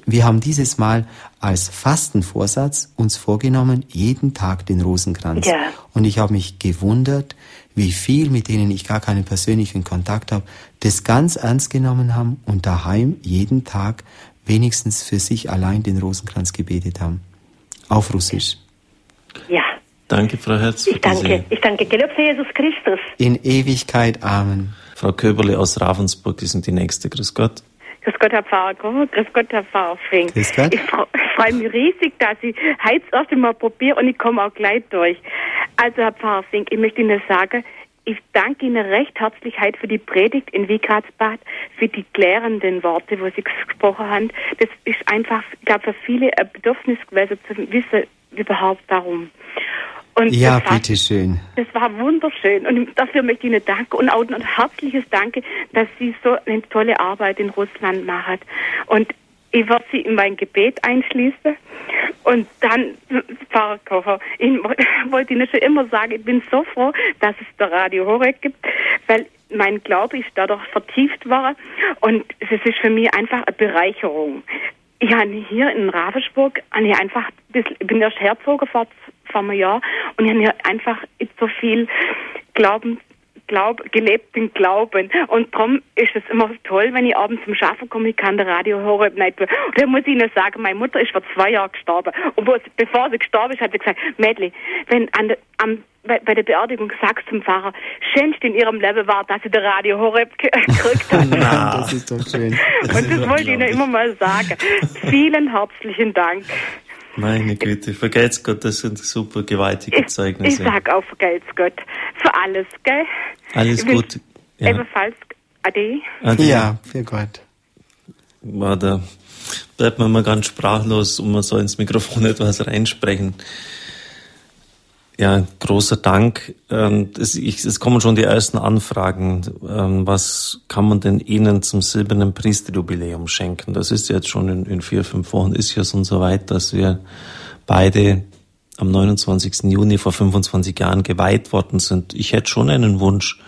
Wir haben dieses Mal als Fastenvorsatz uns vorgenommen, jeden Tag den Rosenkranz. Ja. Und ich habe mich gewundert, wie viel, mit denen ich gar keinen persönlichen Kontakt habe, das ganz ernst genommen haben und daheim jeden Tag wenigstens für sich allein den Rosenkranz gebetet haben. Auf Russisch. Ja. Danke, Frau Herz, Ich danke. Ich danke. Gelobt sei Jesus Christus. In Ewigkeit. Amen. Frau Köberle aus Ravensburg, die sind die Nächste. Grüß Gott. Grüß Gott, Herr Pfarrer. Grüß Gott, Herr Pfarrer Fink. Grüß Gott. Ich fre- freue mich riesig, dass ich heute das erste Mal probiere und ich komme auch gleich durch. Also, Herr Pfarrer Fink, ich möchte Ihnen sagen, ich danke Ihnen recht herzlich heute für die Predigt in Wigratsbad, für die klärenden Worte, wo Sie gesprochen haben. Das ist einfach, ich glaube, für viele ein Bedürfnis gewesen zu wissen überhaupt darum. Und ja, bitteschön. Das war wunderschön und dafür möchte ich Ihnen danken und auch ein herzliches Danke, dass Sie so eine tolle Arbeit in Russland machen. Und ich werde Sie in mein Gebet einschließen und dann, Pfarrer Kocher, ich [laughs] wollte Ihnen schon immer sagen, ich bin so froh, dass es der Radio Horeb gibt, weil mein Glaube ist dadurch vertieft war und es ist für mich einfach eine Bereicherung. Ich habe hier in Ravensburg ich einfach, ich bin erst hergezogen vor, vor einem Jahr und ich habe hier einfach so viel Glauben Glaub, gelebten Glauben. Und darum ist es immer toll, wenn ich abends zum Schaffen komme, ich kann der Radio hören. Und dann muss ich Ihnen sagen, meine Mutter ist vor zwei Jahren gestorben. Und wo, bevor sie gestorben ist, hat sie gesagt, Mädli, wenn an der, am, bei, bei, der Beerdigung sagst zum Pfarrer, schönst in ihrem Leben war, dass sie der Radio Horeb [laughs] gekriegt hat. Na, [laughs] das ist doch schön. Das Und das wollte ich Ihnen immer mal sagen. Vielen herzlichen Dank. Meine Güte, vergelt's Gott, das sind super gewaltige Zeugnisse. Ich sag auch vergelt's Gott. Für alles, gell? Alles gut. Ja. Ebenfalls Ade. Ade. Ja, für Gott. War da bleibt man mal ganz sprachlos und man soll ins Mikrofon etwas reinsprechen. Ja, großer Dank. Ähm, es, kommen schon die ersten Anfragen. Ähm, was kann man denn Ihnen zum silbernen Priesterjubiläum schenken? Das ist jetzt schon in, vier, fünf Wochen ist ja schon so weit, dass wir beide am 29. Juni vor 25 Jahren geweiht worden sind. Ich hätte schon einen Wunsch.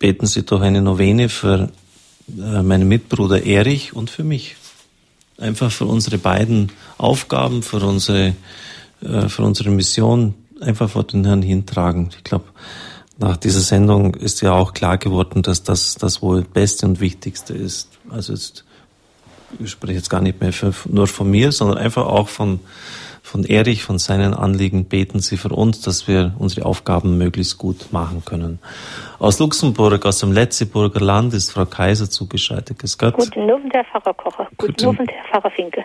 Beten Sie doch eine Novene für äh, meinen Mitbruder Erich und für mich. Einfach für unsere beiden Aufgaben, für unsere, äh, für unsere Mission, einfach vor den Herrn hintragen. Ich glaube, nach dieser Sendung ist ja auch klar geworden, dass das das wohl Beste und Wichtigste ist. Also jetzt, ich spreche jetzt gar nicht mehr für, nur von mir, sondern einfach auch von, von Erich, von seinen Anliegen. Beten Sie für uns, dass wir unsere Aufgaben möglichst gut machen können. Aus Luxemburg, aus dem Letzeburger Land ist Frau Kaiser zugeschaltet. Guten Abend, Herr Pfarrer Kocher. Guten, Guten Abend, Herr Pfarrer Finke.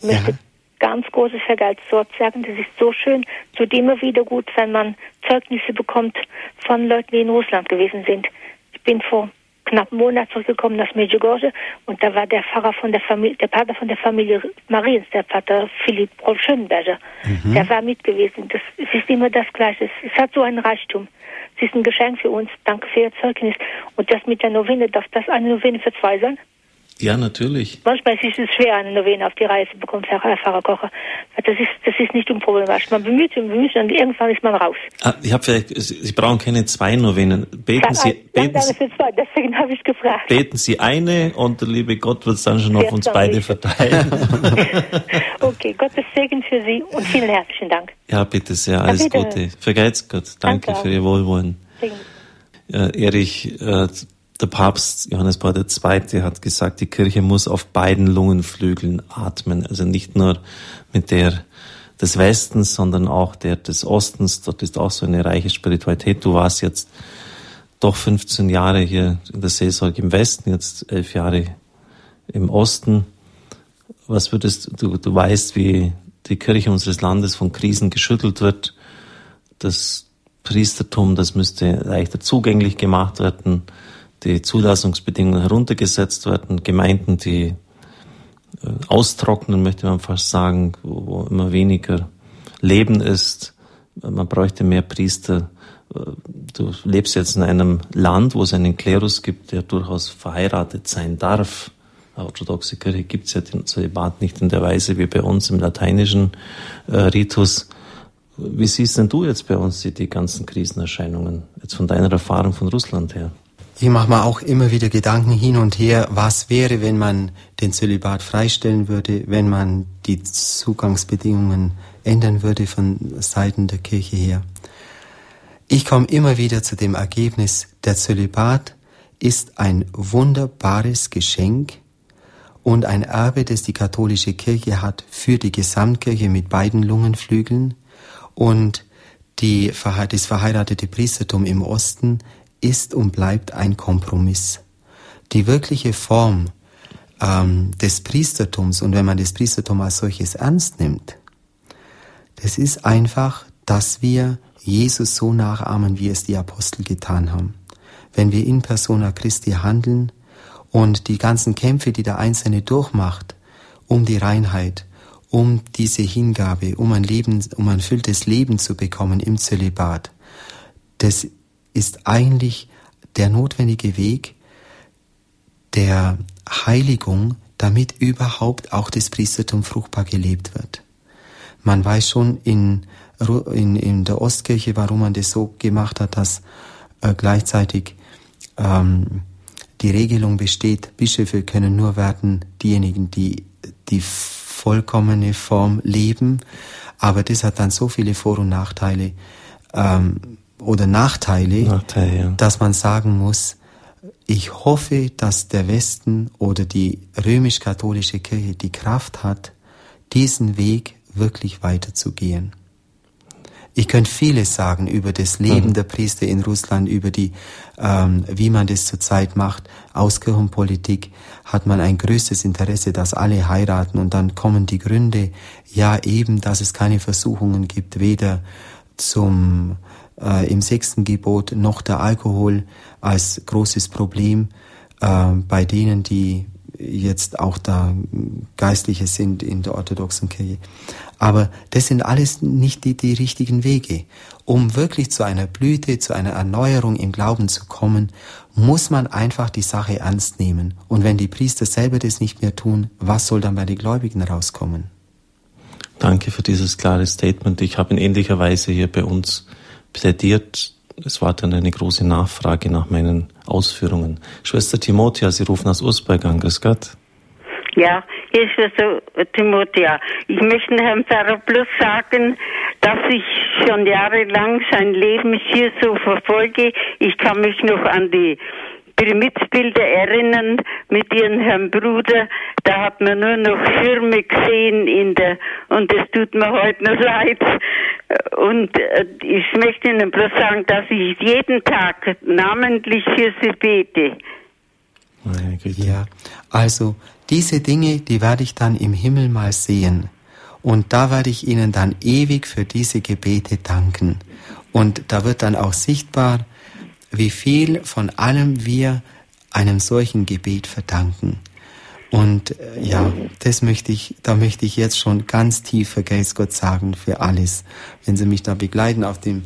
Möchte ja ganz großes Vergleichswort sagen. Das ist so schön, tut immer wieder gut, wenn man Zeugnisse bekommt von Leuten, die in Russland gewesen sind. Ich bin vor knapp einem Monat zurückgekommen nach Medjugorje und da war der Pfarrer von der Familie, der Pater von der Familie Mariens, der Pater Philipp Rolf Schönberger. Mhm. Der war mit gewesen. Das, es ist immer das Gleiche. Es, es, hat so einen Reichtum. Es ist ein Geschenk für uns. Danke für Ihr Zeugnis. Und das mit der Novene, darf das eine Novene für zwei sein? Ja, natürlich. Manchmal ist es schwer, eine Novene auf die Reise zu bekommen, Herr Pfarrer Kocher. Das ist, das ist nicht unproblematisch. Man bemüht sich und bemüht sich und irgendwann ist man raus. Ah, ich habe vielleicht, Sie brauchen keine zwei Novenen. Beten Sie, beten Sie, für zwei, deswegen habe ich gefragt. Beten Sie eine und der liebe Gott wird es dann schon auf uns beide nicht. verteilen. [laughs] okay, Gottes Segen für Sie und vielen herzlichen Dank. Ja, bitte sehr, alles Gute. Vergeizt Gott. Danke, Danke für Ihr Wohlwollen. Ja, Erich, äh, der Papst Johannes Paul II. hat gesagt, die Kirche muss auf beiden Lungenflügeln atmen. Also nicht nur mit der des Westens, sondern auch der des Ostens. Dort ist auch so eine reiche Spiritualität. Du warst jetzt doch 15 Jahre hier in der Seelsorge im Westen, jetzt elf Jahre im Osten. Was würdest du, du weißt, wie die Kirche unseres Landes von Krisen geschüttelt wird. Das Priestertum, das müsste leichter zugänglich gemacht werden die Zulassungsbedingungen heruntergesetzt werden, Gemeinden, die äh, austrocknen, möchte man fast sagen, wo, immer weniger Leben ist. Man bräuchte mehr Priester. Äh, du lebst jetzt in einem Land, wo es einen Klerus gibt, der durchaus verheiratet sein darf. Orthodoxe Kirche gibt es ja den Zölibat nicht in der Weise wie bei uns im lateinischen äh, Ritus. Wie siehst denn du jetzt bei uns die, die ganzen Krisenerscheinungen, jetzt von deiner Erfahrung von Russland her? Ich mache mir auch immer wieder Gedanken hin und her, was wäre, wenn man den Zölibat freistellen würde, wenn man die Zugangsbedingungen ändern würde von Seiten der Kirche her. Ich komme immer wieder zu dem Ergebnis, der Zölibat ist ein wunderbares Geschenk und ein Erbe, das die katholische Kirche hat für die Gesamtkirche mit beiden Lungenflügeln und die, das verheiratete Priestertum im Osten ist und bleibt ein Kompromiss. Die wirkliche Form ähm, des Priestertums, und wenn man das Priestertum als solches ernst nimmt, das ist einfach dass wir Jesus so nachahmen, wie es die Apostel getan haben. Wenn wir in persona Christi handeln und die ganzen Kämpfe, die der Einzelne durchmacht, um die Reinheit, um diese Hingabe, um ein Leben, um ein fülltes Leben zu bekommen im Zölibat, das ist eigentlich der notwendige Weg der Heiligung, damit überhaupt auch das Priestertum fruchtbar gelebt wird. Man weiß schon in, in, in der Ostkirche, warum man das so gemacht hat, dass äh, gleichzeitig ähm, die Regelung besteht, Bischöfe können nur werden diejenigen, die die vollkommene Form leben. Aber das hat dann so viele Vor- und Nachteile ähm, oder Nachteile, Nachteile ja. dass man sagen muss, ich hoffe, dass der Westen oder die römisch-katholische Kirche die Kraft hat, diesen Weg wirklich weiterzugehen. Ich könnte vieles sagen über das Leben mhm. der Priester in Russland, über die, ähm, wie man das zurzeit macht. Aus Kirchenpolitik hat man ein größtes Interesse, dass alle heiraten und dann kommen die Gründe, ja eben, dass es keine Versuchungen gibt, weder zum äh, im sechsten Gebot noch der Alkohol als großes Problem äh, bei denen, die jetzt auch da Geistliche sind in der orthodoxen Kirche. Aber das sind alles nicht die, die richtigen Wege. Um wirklich zu einer Blüte, zu einer Erneuerung im Glauben zu kommen, muss man einfach die Sache ernst nehmen. Und wenn die Priester selber das nicht mehr tun, was soll dann bei den Gläubigen rauskommen? Danke für dieses klare Statement. Ich habe in ähnlicher Weise hier bei uns plädiert. Es war dann eine große Nachfrage nach meinen Ausführungen. Schwester Timothea, Sie rufen aus Ursberg an. Grüß Gott. Ja, hier ist Schwester Timothea. Ich möchte Herrn Pfarrer Plus sagen, dass ich schon jahrelang sein Leben hier so verfolge. Ich kann mich noch an die Pyramidbilder erinnern mit ihrem Herrn Bruder. Da hat man nur noch Schirme gesehen in der, und es tut mir heute noch leid. Und äh, ich möchte Ihnen bloß sagen, dass ich jeden Tag namentlich für Sie bete. Ja, also diese Dinge, die werde ich dann im Himmel mal sehen. Und da werde ich Ihnen dann ewig für diese Gebete danken. Und da wird dann auch sichtbar, wie viel von allem wir einem solchen Gebet verdanken. Und äh, ja, das möchte ich, da möchte ich jetzt schon ganz tief vergelt's Gott sagen für alles, wenn Sie mich da begleiten auf dem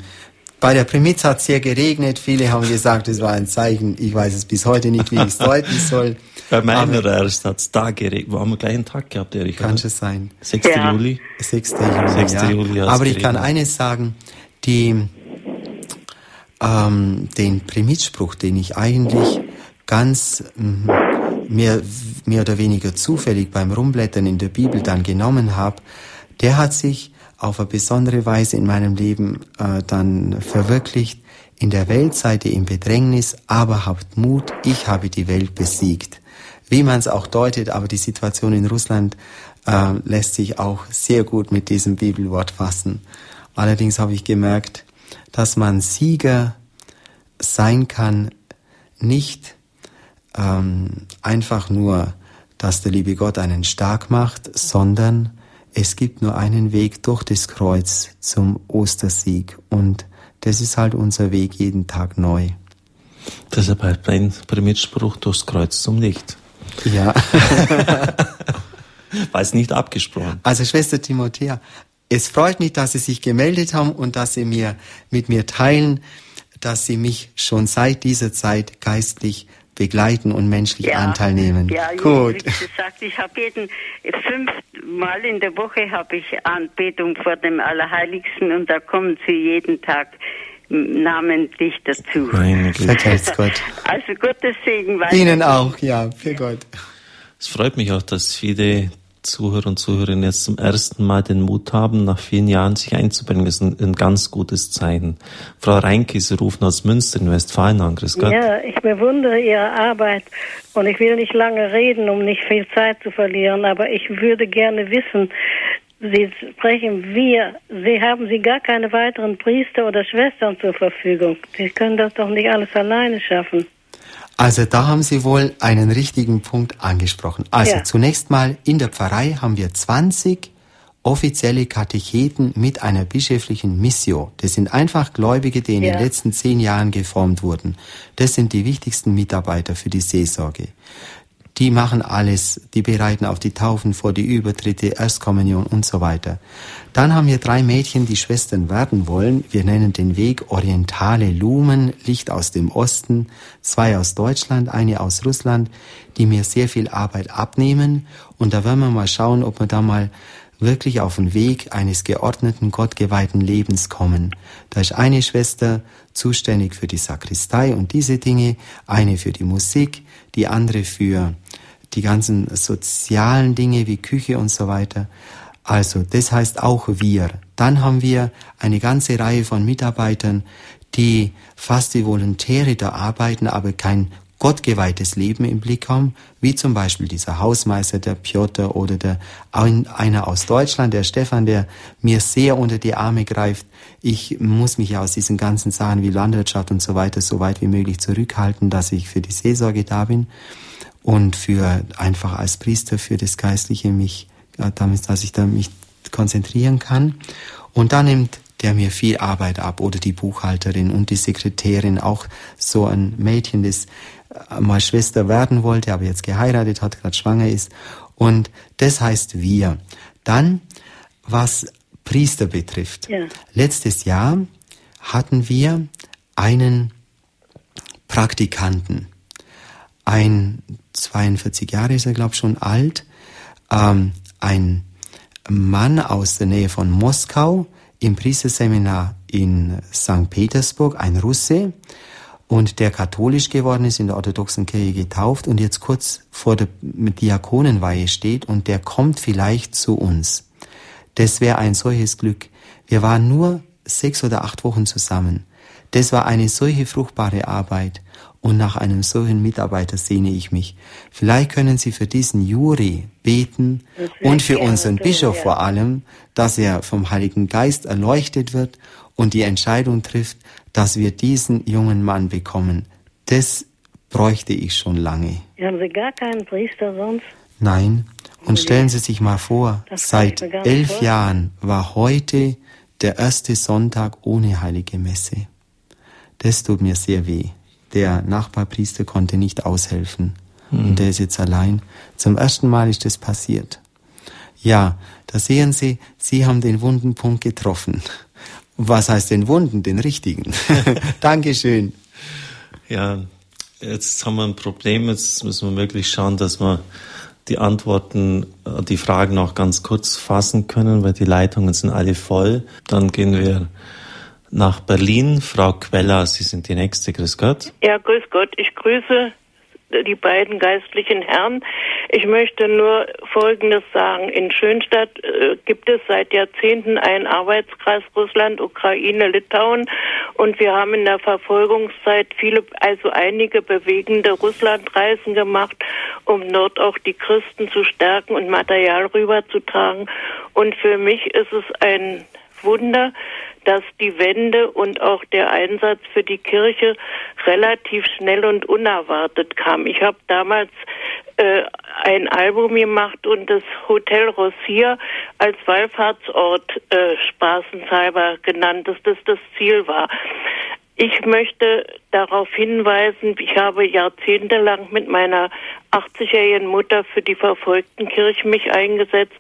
bei der Primiz hat es sehr geregnet. Viele haben gesagt, es war ein Zeichen. Ich weiß es bis heute nicht, wie ich es deuten soll. [laughs] Bei meiner erst hat es da geregnet. Wir haben einen gleichen Tag gehabt, Erich. Kann schon sein. 6. Ja. Juli? 6. Juli. 6. Ja. Juli Aber ich kann eines sagen, die, ähm, den Primizspruch, den ich eigentlich ganz mm, mehr, mehr oder weniger zufällig beim Rumblättern in der Bibel dann genommen habe, der hat sich auf eine besondere Weise in meinem Leben äh, dann verwirklicht. In der Welt seid ihr im Bedrängnis, aber habt Mut, ich habe die Welt besiegt. Wie man es auch deutet, aber die Situation in Russland äh, lässt sich auch sehr gut mit diesem Bibelwort fassen. Allerdings habe ich gemerkt, dass man Sieger sein kann, nicht ähm, einfach nur, dass der liebe Gott einen stark macht, sondern es gibt nur einen Weg durch das Kreuz zum Ostersieg und das ist halt unser Weg jeden Tag neu. Deshalb halt mein Primitspruch durchs Kreuz zum Licht. Ja. [laughs] War es nicht abgesprochen. Also Schwester Timothea, es freut mich, dass Sie sich gemeldet haben und dass Sie mir mit mir teilen, dass Sie mich schon seit dieser Zeit geistlich begleiten und menschlich ja, Anteil nehmen. Ja, gut. Wie gesagt, ich habe jeden fünfmal in der Woche habe ich Anbetung vor dem Allerheiligsten und da kommen sie jeden Tag namentlich dazu. Meine Gott. [laughs] Also Gottes Segen weiter. Ihnen auch, ja, für Gott. Es freut mich auch, dass viele Zuhörer und Zuhörerinnen jetzt zum ersten Mal den Mut haben, nach vielen Jahren sich einzubringen. Ist ein, ein ganz gutes Zeichen. Frau Reinke, Sie rufen aus Münster in Westfalen an. Grüß Gott. Ja, ich bewundere Ihre Arbeit und ich will nicht lange reden, um nicht viel Zeit zu verlieren, aber ich würde gerne wissen, Sie sprechen wir, Sie haben Sie gar keine weiteren Priester oder Schwestern zur Verfügung. Sie können das doch nicht alles alleine schaffen. Also da haben Sie wohl einen richtigen Punkt angesprochen. Also ja. zunächst mal in der Pfarrei haben wir 20 offizielle Katecheten mit einer bischöflichen Missio. Das sind einfach Gläubige, die in ja. den letzten zehn Jahren geformt wurden. Das sind die wichtigsten Mitarbeiter für die Seelsorge. Die machen alles, die bereiten auf die Taufen vor, die Übertritte, Erstkommunion und so weiter. Dann haben wir drei Mädchen, die Schwestern werden wollen. Wir nennen den Weg Orientale Lumen, Licht aus dem Osten, zwei aus Deutschland, eine aus Russland, die mir sehr viel Arbeit abnehmen. Und da werden wir mal schauen, ob wir da mal wirklich auf den Weg eines geordneten, gottgeweihten Lebens kommen. Da ist eine Schwester zuständig für die Sakristei und diese Dinge, eine für die Musik, die andere für die ganzen sozialen Dinge wie Küche und so weiter. Also, das heißt auch wir. Dann haben wir eine ganze Reihe von Mitarbeitern, die fast wie Volontäre da arbeiten, aber kein gottgeweihtes Leben im Blick haben, wie zum Beispiel dieser Hausmeister, der Piotr oder der einer aus Deutschland, der Stefan, der mir sehr unter die Arme greift. Ich muss mich aus diesen ganzen Sachen wie Landwirtschaft und so weiter so weit wie möglich zurückhalten, dass ich für die Seelsorge da bin und für einfach als Priester für das Geistliche mich, äh, damit, dass ich da mich konzentrieren kann. Und dann nimmt der mir viel Arbeit ab oder die Buchhalterin und die Sekretärin, auch so ein Mädchen, das mal Schwester werden wollte, aber jetzt geheiratet hat, gerade schwanger ist. Und das heißt wir. Dann, was Priester betrifft. Ja. Letztes Jahr hatten wir einen Praktikanten. Ein 42 Jahre ist er, glaube ich, schon alt. Ähm, ein Mann aus der Nähe von Moskau im Priesterseminar in St. Petersburg, ein Russe und der katholisch geworden ist, in der orthodoxen Kirche getauft und jetzt kurz vor der Diakonenweihe steht und der kommt vielleicht zu uns. Das wäre ein solches Glück. Wir waren nur sechs oder acht Wochen zusammen. Das war eine solche fruchtbare Arbeit und nach einem solchen Mitarbeiter sehne ich mich. Vielleicht können Sie für diesen Juri beten und für unseren Bischof vor allem, dass er vom Heiligen Geist erleuchtet wird und die Entscheidung trifft, dass wir diesen jungen Mann bekommen, das bräuchte ich schon lange. Haben Sie gar keinen Priester sonst? Nein. Und stellen Sie sich mal vor, seit elf vor. Jahren war heute der erste Sonntag ohne heilige Messe. Das tut mir sehr weh. Der Nachbarpriester konnte nicht aushelfen. Hm. Und der ist jetzt allein. Zum ersten Mal ist das passiert. Ja, da sehen Sie, Sie haben den wunden Punkt getroffen. Was heißt den Wunden? Den richtigen. [laughs] Dankeschön. Ja, jetzt haben wir ein Problem. Jetzt müssen wir wirklich schauen, dass wir die Antworten, äh, die Fragen auch ganz kurz fassen können, weil die Leitungen sind alle voll. Dann gehen wir nach Berlin. Frau Queller, Sie sind die Nächste. Grüß Gott. Ja, grüß Gott. Ich grüße die beiden geistlichen Herren. Ich möchte nur Folgendes sagen. In Schönstadt äh, gibt es seit Jahrzehnten einen Arbeitskreis Russland, Ukraine, Litauen und wir haben in der Verfolgungszeit viele, also einige bewegende Russlandreisen gemacht, um dort auch die Christen zu stärken und Material rüberzutragen. Und für mich ist es ein Wunder, dass die Wende und auch der Einsatz für die Kirche relativ schnell und unerwartet kam. Ich habe damals äh, ein Album gemacht und das Hotel Rossier als Wallfahrtsort äh, spaßenshalber genannt, dass das das Ziel war. Ich möchte darauf hinweisen, ich habe jahrzehntelang mit meiner 80-jährigen Mutter für die verfolgten Kirchen mich eingesetzt,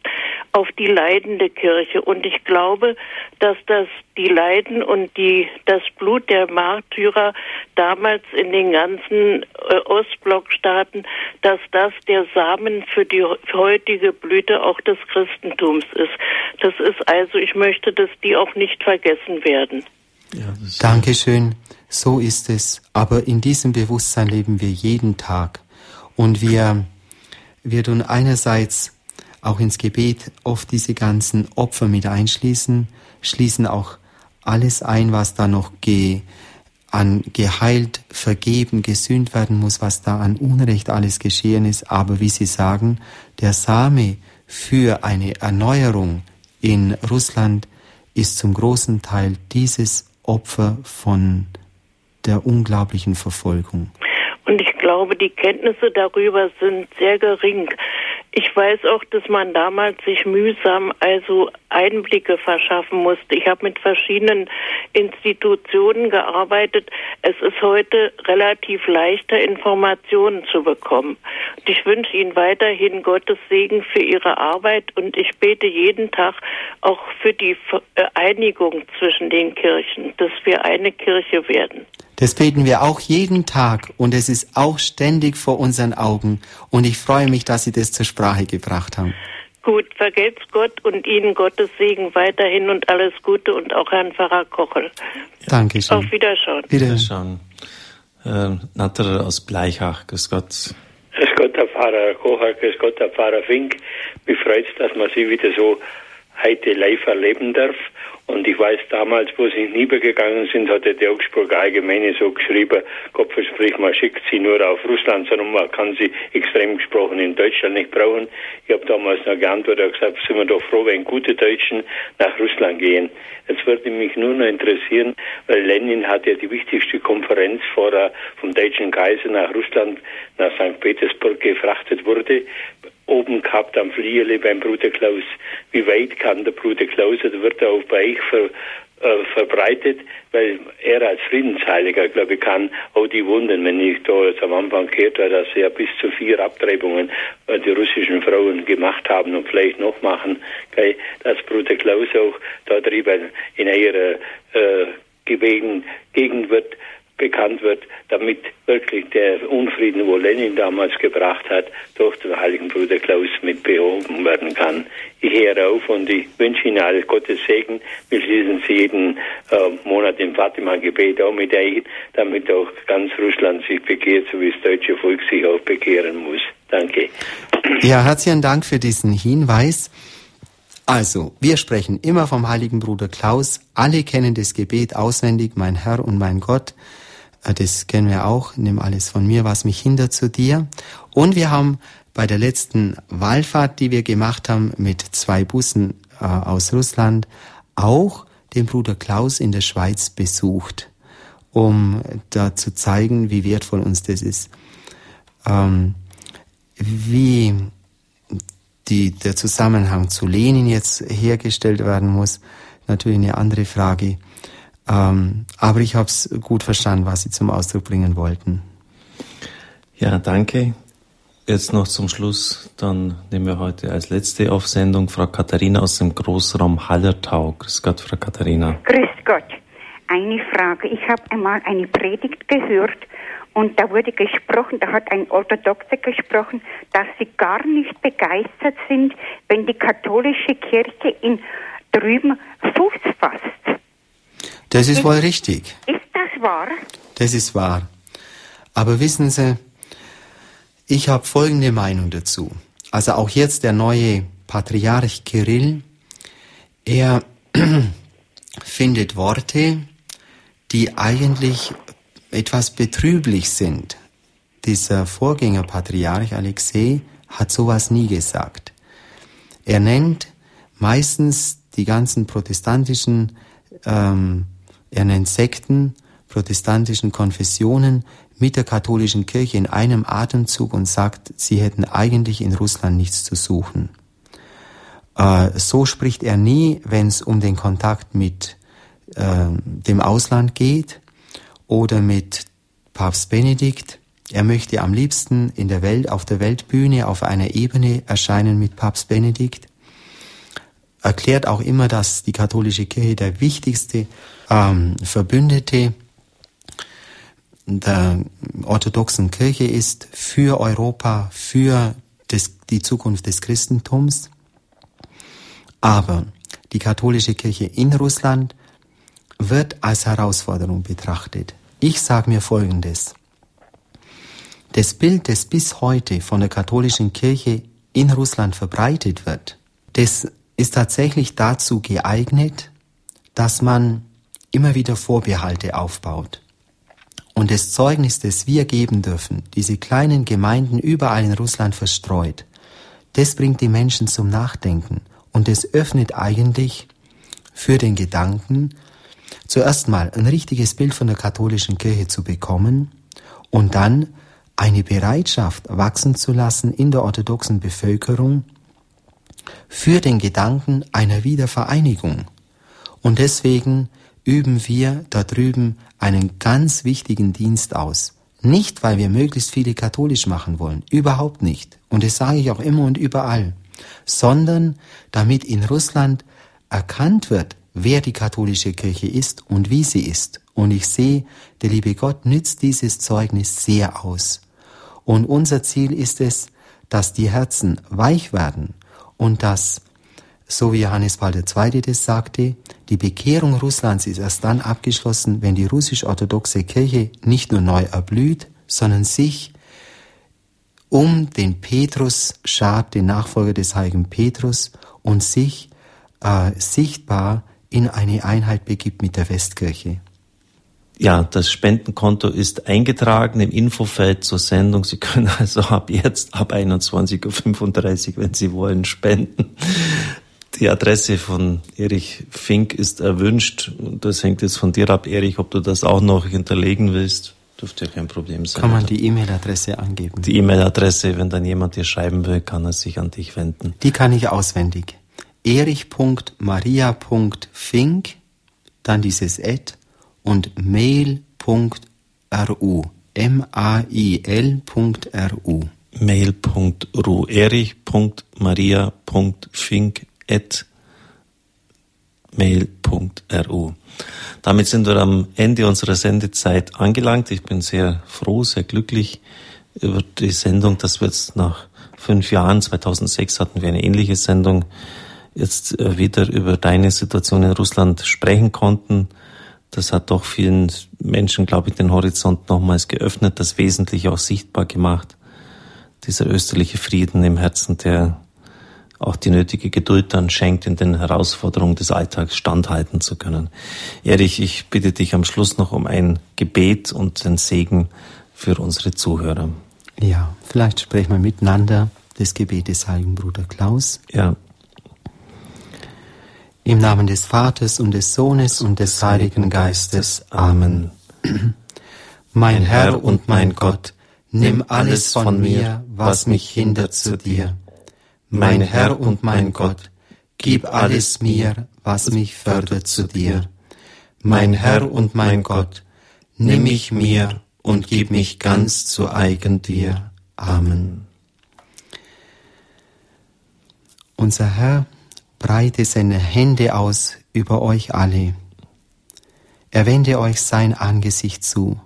auf die leidende Kirche. Und ich glaube, dass das die Leiden und die, das Blut der Märtyrer damals in den ganzen äh, Ostblockstaaten, dass das der Samen für die heutige Blüte auch des Christentums ist. Das ist also, ich möchte, dass die auch nicht vergessen werden. Ja, Dankeschön, so ist es. Aber in diesem Bewusstsein leben wir jeden Tag. Und wir, wir tun einerseits auch ins Gebet oft diese ganzen Opfer mit einschließen, schließen auch alles ein, was da noch ge, an geheilt, vergeben, gesühnt werden muss, was da an Unrecht alles geschehen ist. Aber wie Sie sagen, der Same für eine Erneuerung in Russland ist zum großen Teil dieses Opfer von der unglaublichen Verfolgung. Und ich glaube, die Kenntnisse darüber sind sehr gering. Ich weiß auch, dass man damals sich mühsam also Einblicke verschaffen musste. Ich habe mit verschiedenen Institutionen gearbeitet. Es ist heute relativ leichter, Informationen zu bekommen. Und ich wünsche Ihnen weiterhin Gottes Segen für Ihre Arbeit und ich bete jeden Tag auch für die Einigung zwischen den Kirchen, dass wir eine Kirche werden. Das beten wir auch jeden Tag und es ist auch ständig vor unseren Augen. Und ich freue mich, dass Sie das zur Sprache gebracht haben. Gut, vergelt's Gott und Ihnen Gottes Segen weiterhin und alles Gute und auch Herrn Pfarrer Kochel. Dankeschön. Auf Wiederschauen. Wiederschauen. Äh, Natterer aus Bleichach, grüß Gott. Grüß Gott, Herr Pfarrer Kocher, grüß Gott, Herr Pfarrer Fink. Mich freut's, dass man Sie wieder so heute live erleben darf. Und ich weiß damals, wo sie hinübergegangen sind, hat der Augsburg Allgemeine so geschrieben, Gott verspricht, man schickt sie nur auf Russland, sondern man kann sie extrem gesprochen in Deutschland nicht brauchen. Ich habe damals noch geantwortet und gesagt, sind wir doch froh, wenn gute Deutschen nach Russland gehen. Jetzt würde mich nur noch interessieren, weil Lenin hat ja die wichtigste Konferenz vorher vom deutschen Kaiser nach Russland, nach St. Petersburg gefrachtet wurde oben gehabt am Fliegerle beim Bruder Klaus. Wie weit kann der Bruder Klaus oder wird er auch bei euch ver, äh, verbreitet? Weil er als Friedensheiliger, glaube ich, kann auch die Wunden, wenn ich da jetzt am Anfang gehört habe, dass er bis zu vier Abtreibungen äh, die russischen Frauen gemacht haben und vielleicht noch machen, okay, dass Bruder Klaus auch da drüben in ihrer äh, Gegend wird bekannt wird, damit wirklich der Unfrieden, wo Lenin damals gebracht hat, durch den heiligen Bruder Klaus mit behoben werden kann. Ich höre auf und ich wünsche Ihnen alles Gottes Segen. Wir schließen Sie jeden äh, Monat im Fatima-Gebet auch mit ein, damit auch ganz Russland sich bekehrt, so wie das deutsche Volk sich auch bekehren muss. Danke. Ja, herzlichen Dank für diesen Hinweis. Also, wir sprechen immer vom heiligen Bruder Klaus. Alle kennen das Gebet auswendig, mein Herr und mein Gott. Äh, das kennen wir auch. Nimm alles von mir, was mich hindert zu dir. Und wir haben bei der letzten Wallfahrt, die wir gemacht haben, mit zwei Bussen äh, aus Russland, auch den Bruder Klaus in der Schweiz besucht, um da zu zeigen, wie wertvoll uns das ist. Ähm, wie die, der Zusammenhang zu Lenin jetzt hergestellt werden muss, natürlich eine andere Frage. Ähm, aber ich habe es gut verstanden, was Sie zum Ausdruck bringen wollten. Ja, danke. Jetzt noch zum Schluss, dann nehmen wir heute als letzte Aufsendung Frau Katharina aus dem Großraum Hallertau. Grüß Gott, Frau Katharina. Grüß Gott. Eine Frage. Ich habe einmal eine Predigt gehört und da wurde gesprochen, da hat ein Orthodoxer gesprochen, dass sie gar nicht begeistert sind, wenn die katholische Kirche in drüben Fuß fasst. Das ist, ist wohl richtig. Ist das wahr? Das ist wahr. Aber wissen Sie, ich habe folgende Meinung dazu. Also auch jetzt der neue Patriarch Kirill, er [clears throat] findet Worte, die eigentlich etwas betrüblich sind. Dieser Vorgängerpatriarch Alexei hat sowas nie gesagt. Er nennt meistens die ganzen protestantischen ähm, nennt Sekten, protestantischen Konfessionen mit der katholischen Kirche in einem Atemzug und sagt, sie hätten eigentlich in Russland nichts zu suchen. Äh, so spricht er nie, wenn es um den Kontakt mit äh, dem Ausland geht oder mit Papst Benedikt. Er möchte am liebsten in der Welt, auf der Weltbühne, auf einer Ebene erscheinen mit Papst Benedikt erklärt auch immer, dass die katholische Kirche der wichtigste ähm, Verbündete der orthodoxen Kirche ist für Europa, für des, die Zukunft des Christentums. Aber die katholische Kirche in Russland wird als Herausforderung betrachtet. Ich sage mir Folgendes. Das Bild, das bis heute von der katholischen Kirche in Russland verbreitet wird, das ist tatsächlich dazu geeignet, dass man immer wieder Vorbehalte aufbaut. Und das Zeugnis, das wir geben dürfen, diese kleinen Gemeinden überall in Russland verstreut, das bringt die Menschen zum Nachdenken und es öffnet eigentlich für den Gedanken, zuerst mal ein richtiges Bild von der katholischen Kirche zu bekommen und dann eine Bereitschaft wachsen zu lassen in der orthodoxen Bevölkerung für den Gedanken einer Wiedervereinigung. Und deswegen üben wir da drüben einen ganz wichtigen Dienst aus. Nicht, weil wir möglichst viele katholisch machen wollen, überhaupt nicht. Und das sage ich auch immer und überall, sondern damit in Russland erkannt wird, wer die katholische Kirche ist und wie sie ist. Und ich sehe, der liebe Gott nützt dieses Zeugnis sehr aus. Und unser Ziel ist es, dass die Herzen weich werden und dass, so wie Johannes Paul II. das sagte, die Bekehrung Russlands ist erst dann abgeschlossen, wenn die russisch-orthodoxe Kirche nicht nur neu erblüht, sondern sich um den Petrus schart, den Nachfolger des heiligen Petrus, und sich äh, sichtbar in eine Einheit begibt mit der Westkirche. Ja, das Spendenkonto ist eingetragen im Infofeld zur Sendung. Sie können also ab jetzt, ab 21.35 Uhr, wenn Sie wollen, spenden. Die Adresse von Erich Fink ist erwünscht. Das hängt jetzt von dir ab, Erich, ob du das auch noch hinterlegen willst. Dürfte ja kein Problem sein. Kann man die E-Mail-Adresse angeben? Die E-Mail-Adresse, wenn dann jemand dir schreiben will, kann er sich an dich wenden. Die kann ich auswendig. erich.maria.fink, dann dieses Ad und mail.ru. M-A-I-L.ru. Mail.ru. erich.maria.fink mail.ru. Damit sind wir am Ende unserer Sendezeit angelangt. Ich bin sehr froh, sehr glücklich über die Sendung, dass wir jetzt nach fünf Jahren, 2006 hatten wir eine ähnliche Sendung, jetzt äh, wieder über deine Situation in Russland sprechen konnten. Das hat doch vielen Menschen, glaube ich, den Horizont nochmals geöffnet, das Wesentliche auch sichtbar gemacht. Dieser österliche Frieden im Herzen, der auch die nötige Geduld dann schenkt, in den Herausforderungen des Alltags standhalten zu können. Erich, ich bitte dich am Schluss noch um ein Gebet und den Segen für unsere Zuhörer. Ja, vielleicht sprechen wir miteinander das Gebet des heiligen Bruder Klaus. Ja. Im Namen des Vaters und des Sohnes und des Heiligen Geistes. Amen. Mein Herr und mein Gott, nimm alles von mir, was mich hindert zu dir mein Herr und mein Gott, gib alles mir, was mich fördert zu dir. Mein Herr und mein Gott, nimm mich mir und gib mich ganz zu eigen dir. Amen. Unser Herr breite seine Hände aus über euch alle. Er wende euch sein Angesicht zu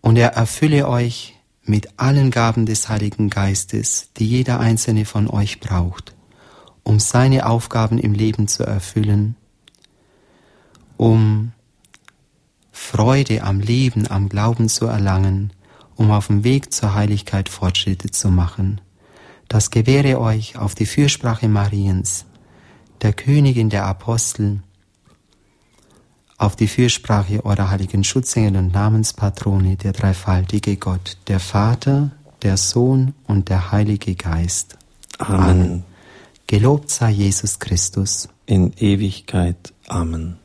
und er erfülle euch mit allen Gaben des Heiligen Geistes, die jeder einzelne von euch braucht, um seine Aufgaben im Leben zu erfüllen, um Freude am Leben, am Glauben zu erlangen, um auf dem Weg zur Heiligkeit Fortschritte zu machen. Das gewähre euch auf die Fürsprache Mariens, der Königin der Apostel, auf die Fürsprache eurer heiligen Schutzengel und Namenspatrone, der dreifaltige Gott, der Vater, der Sohn und der Heilige Geist. Amen. Amen. Gelobt sei Jesus Christus. In Ewigkeit. Amen.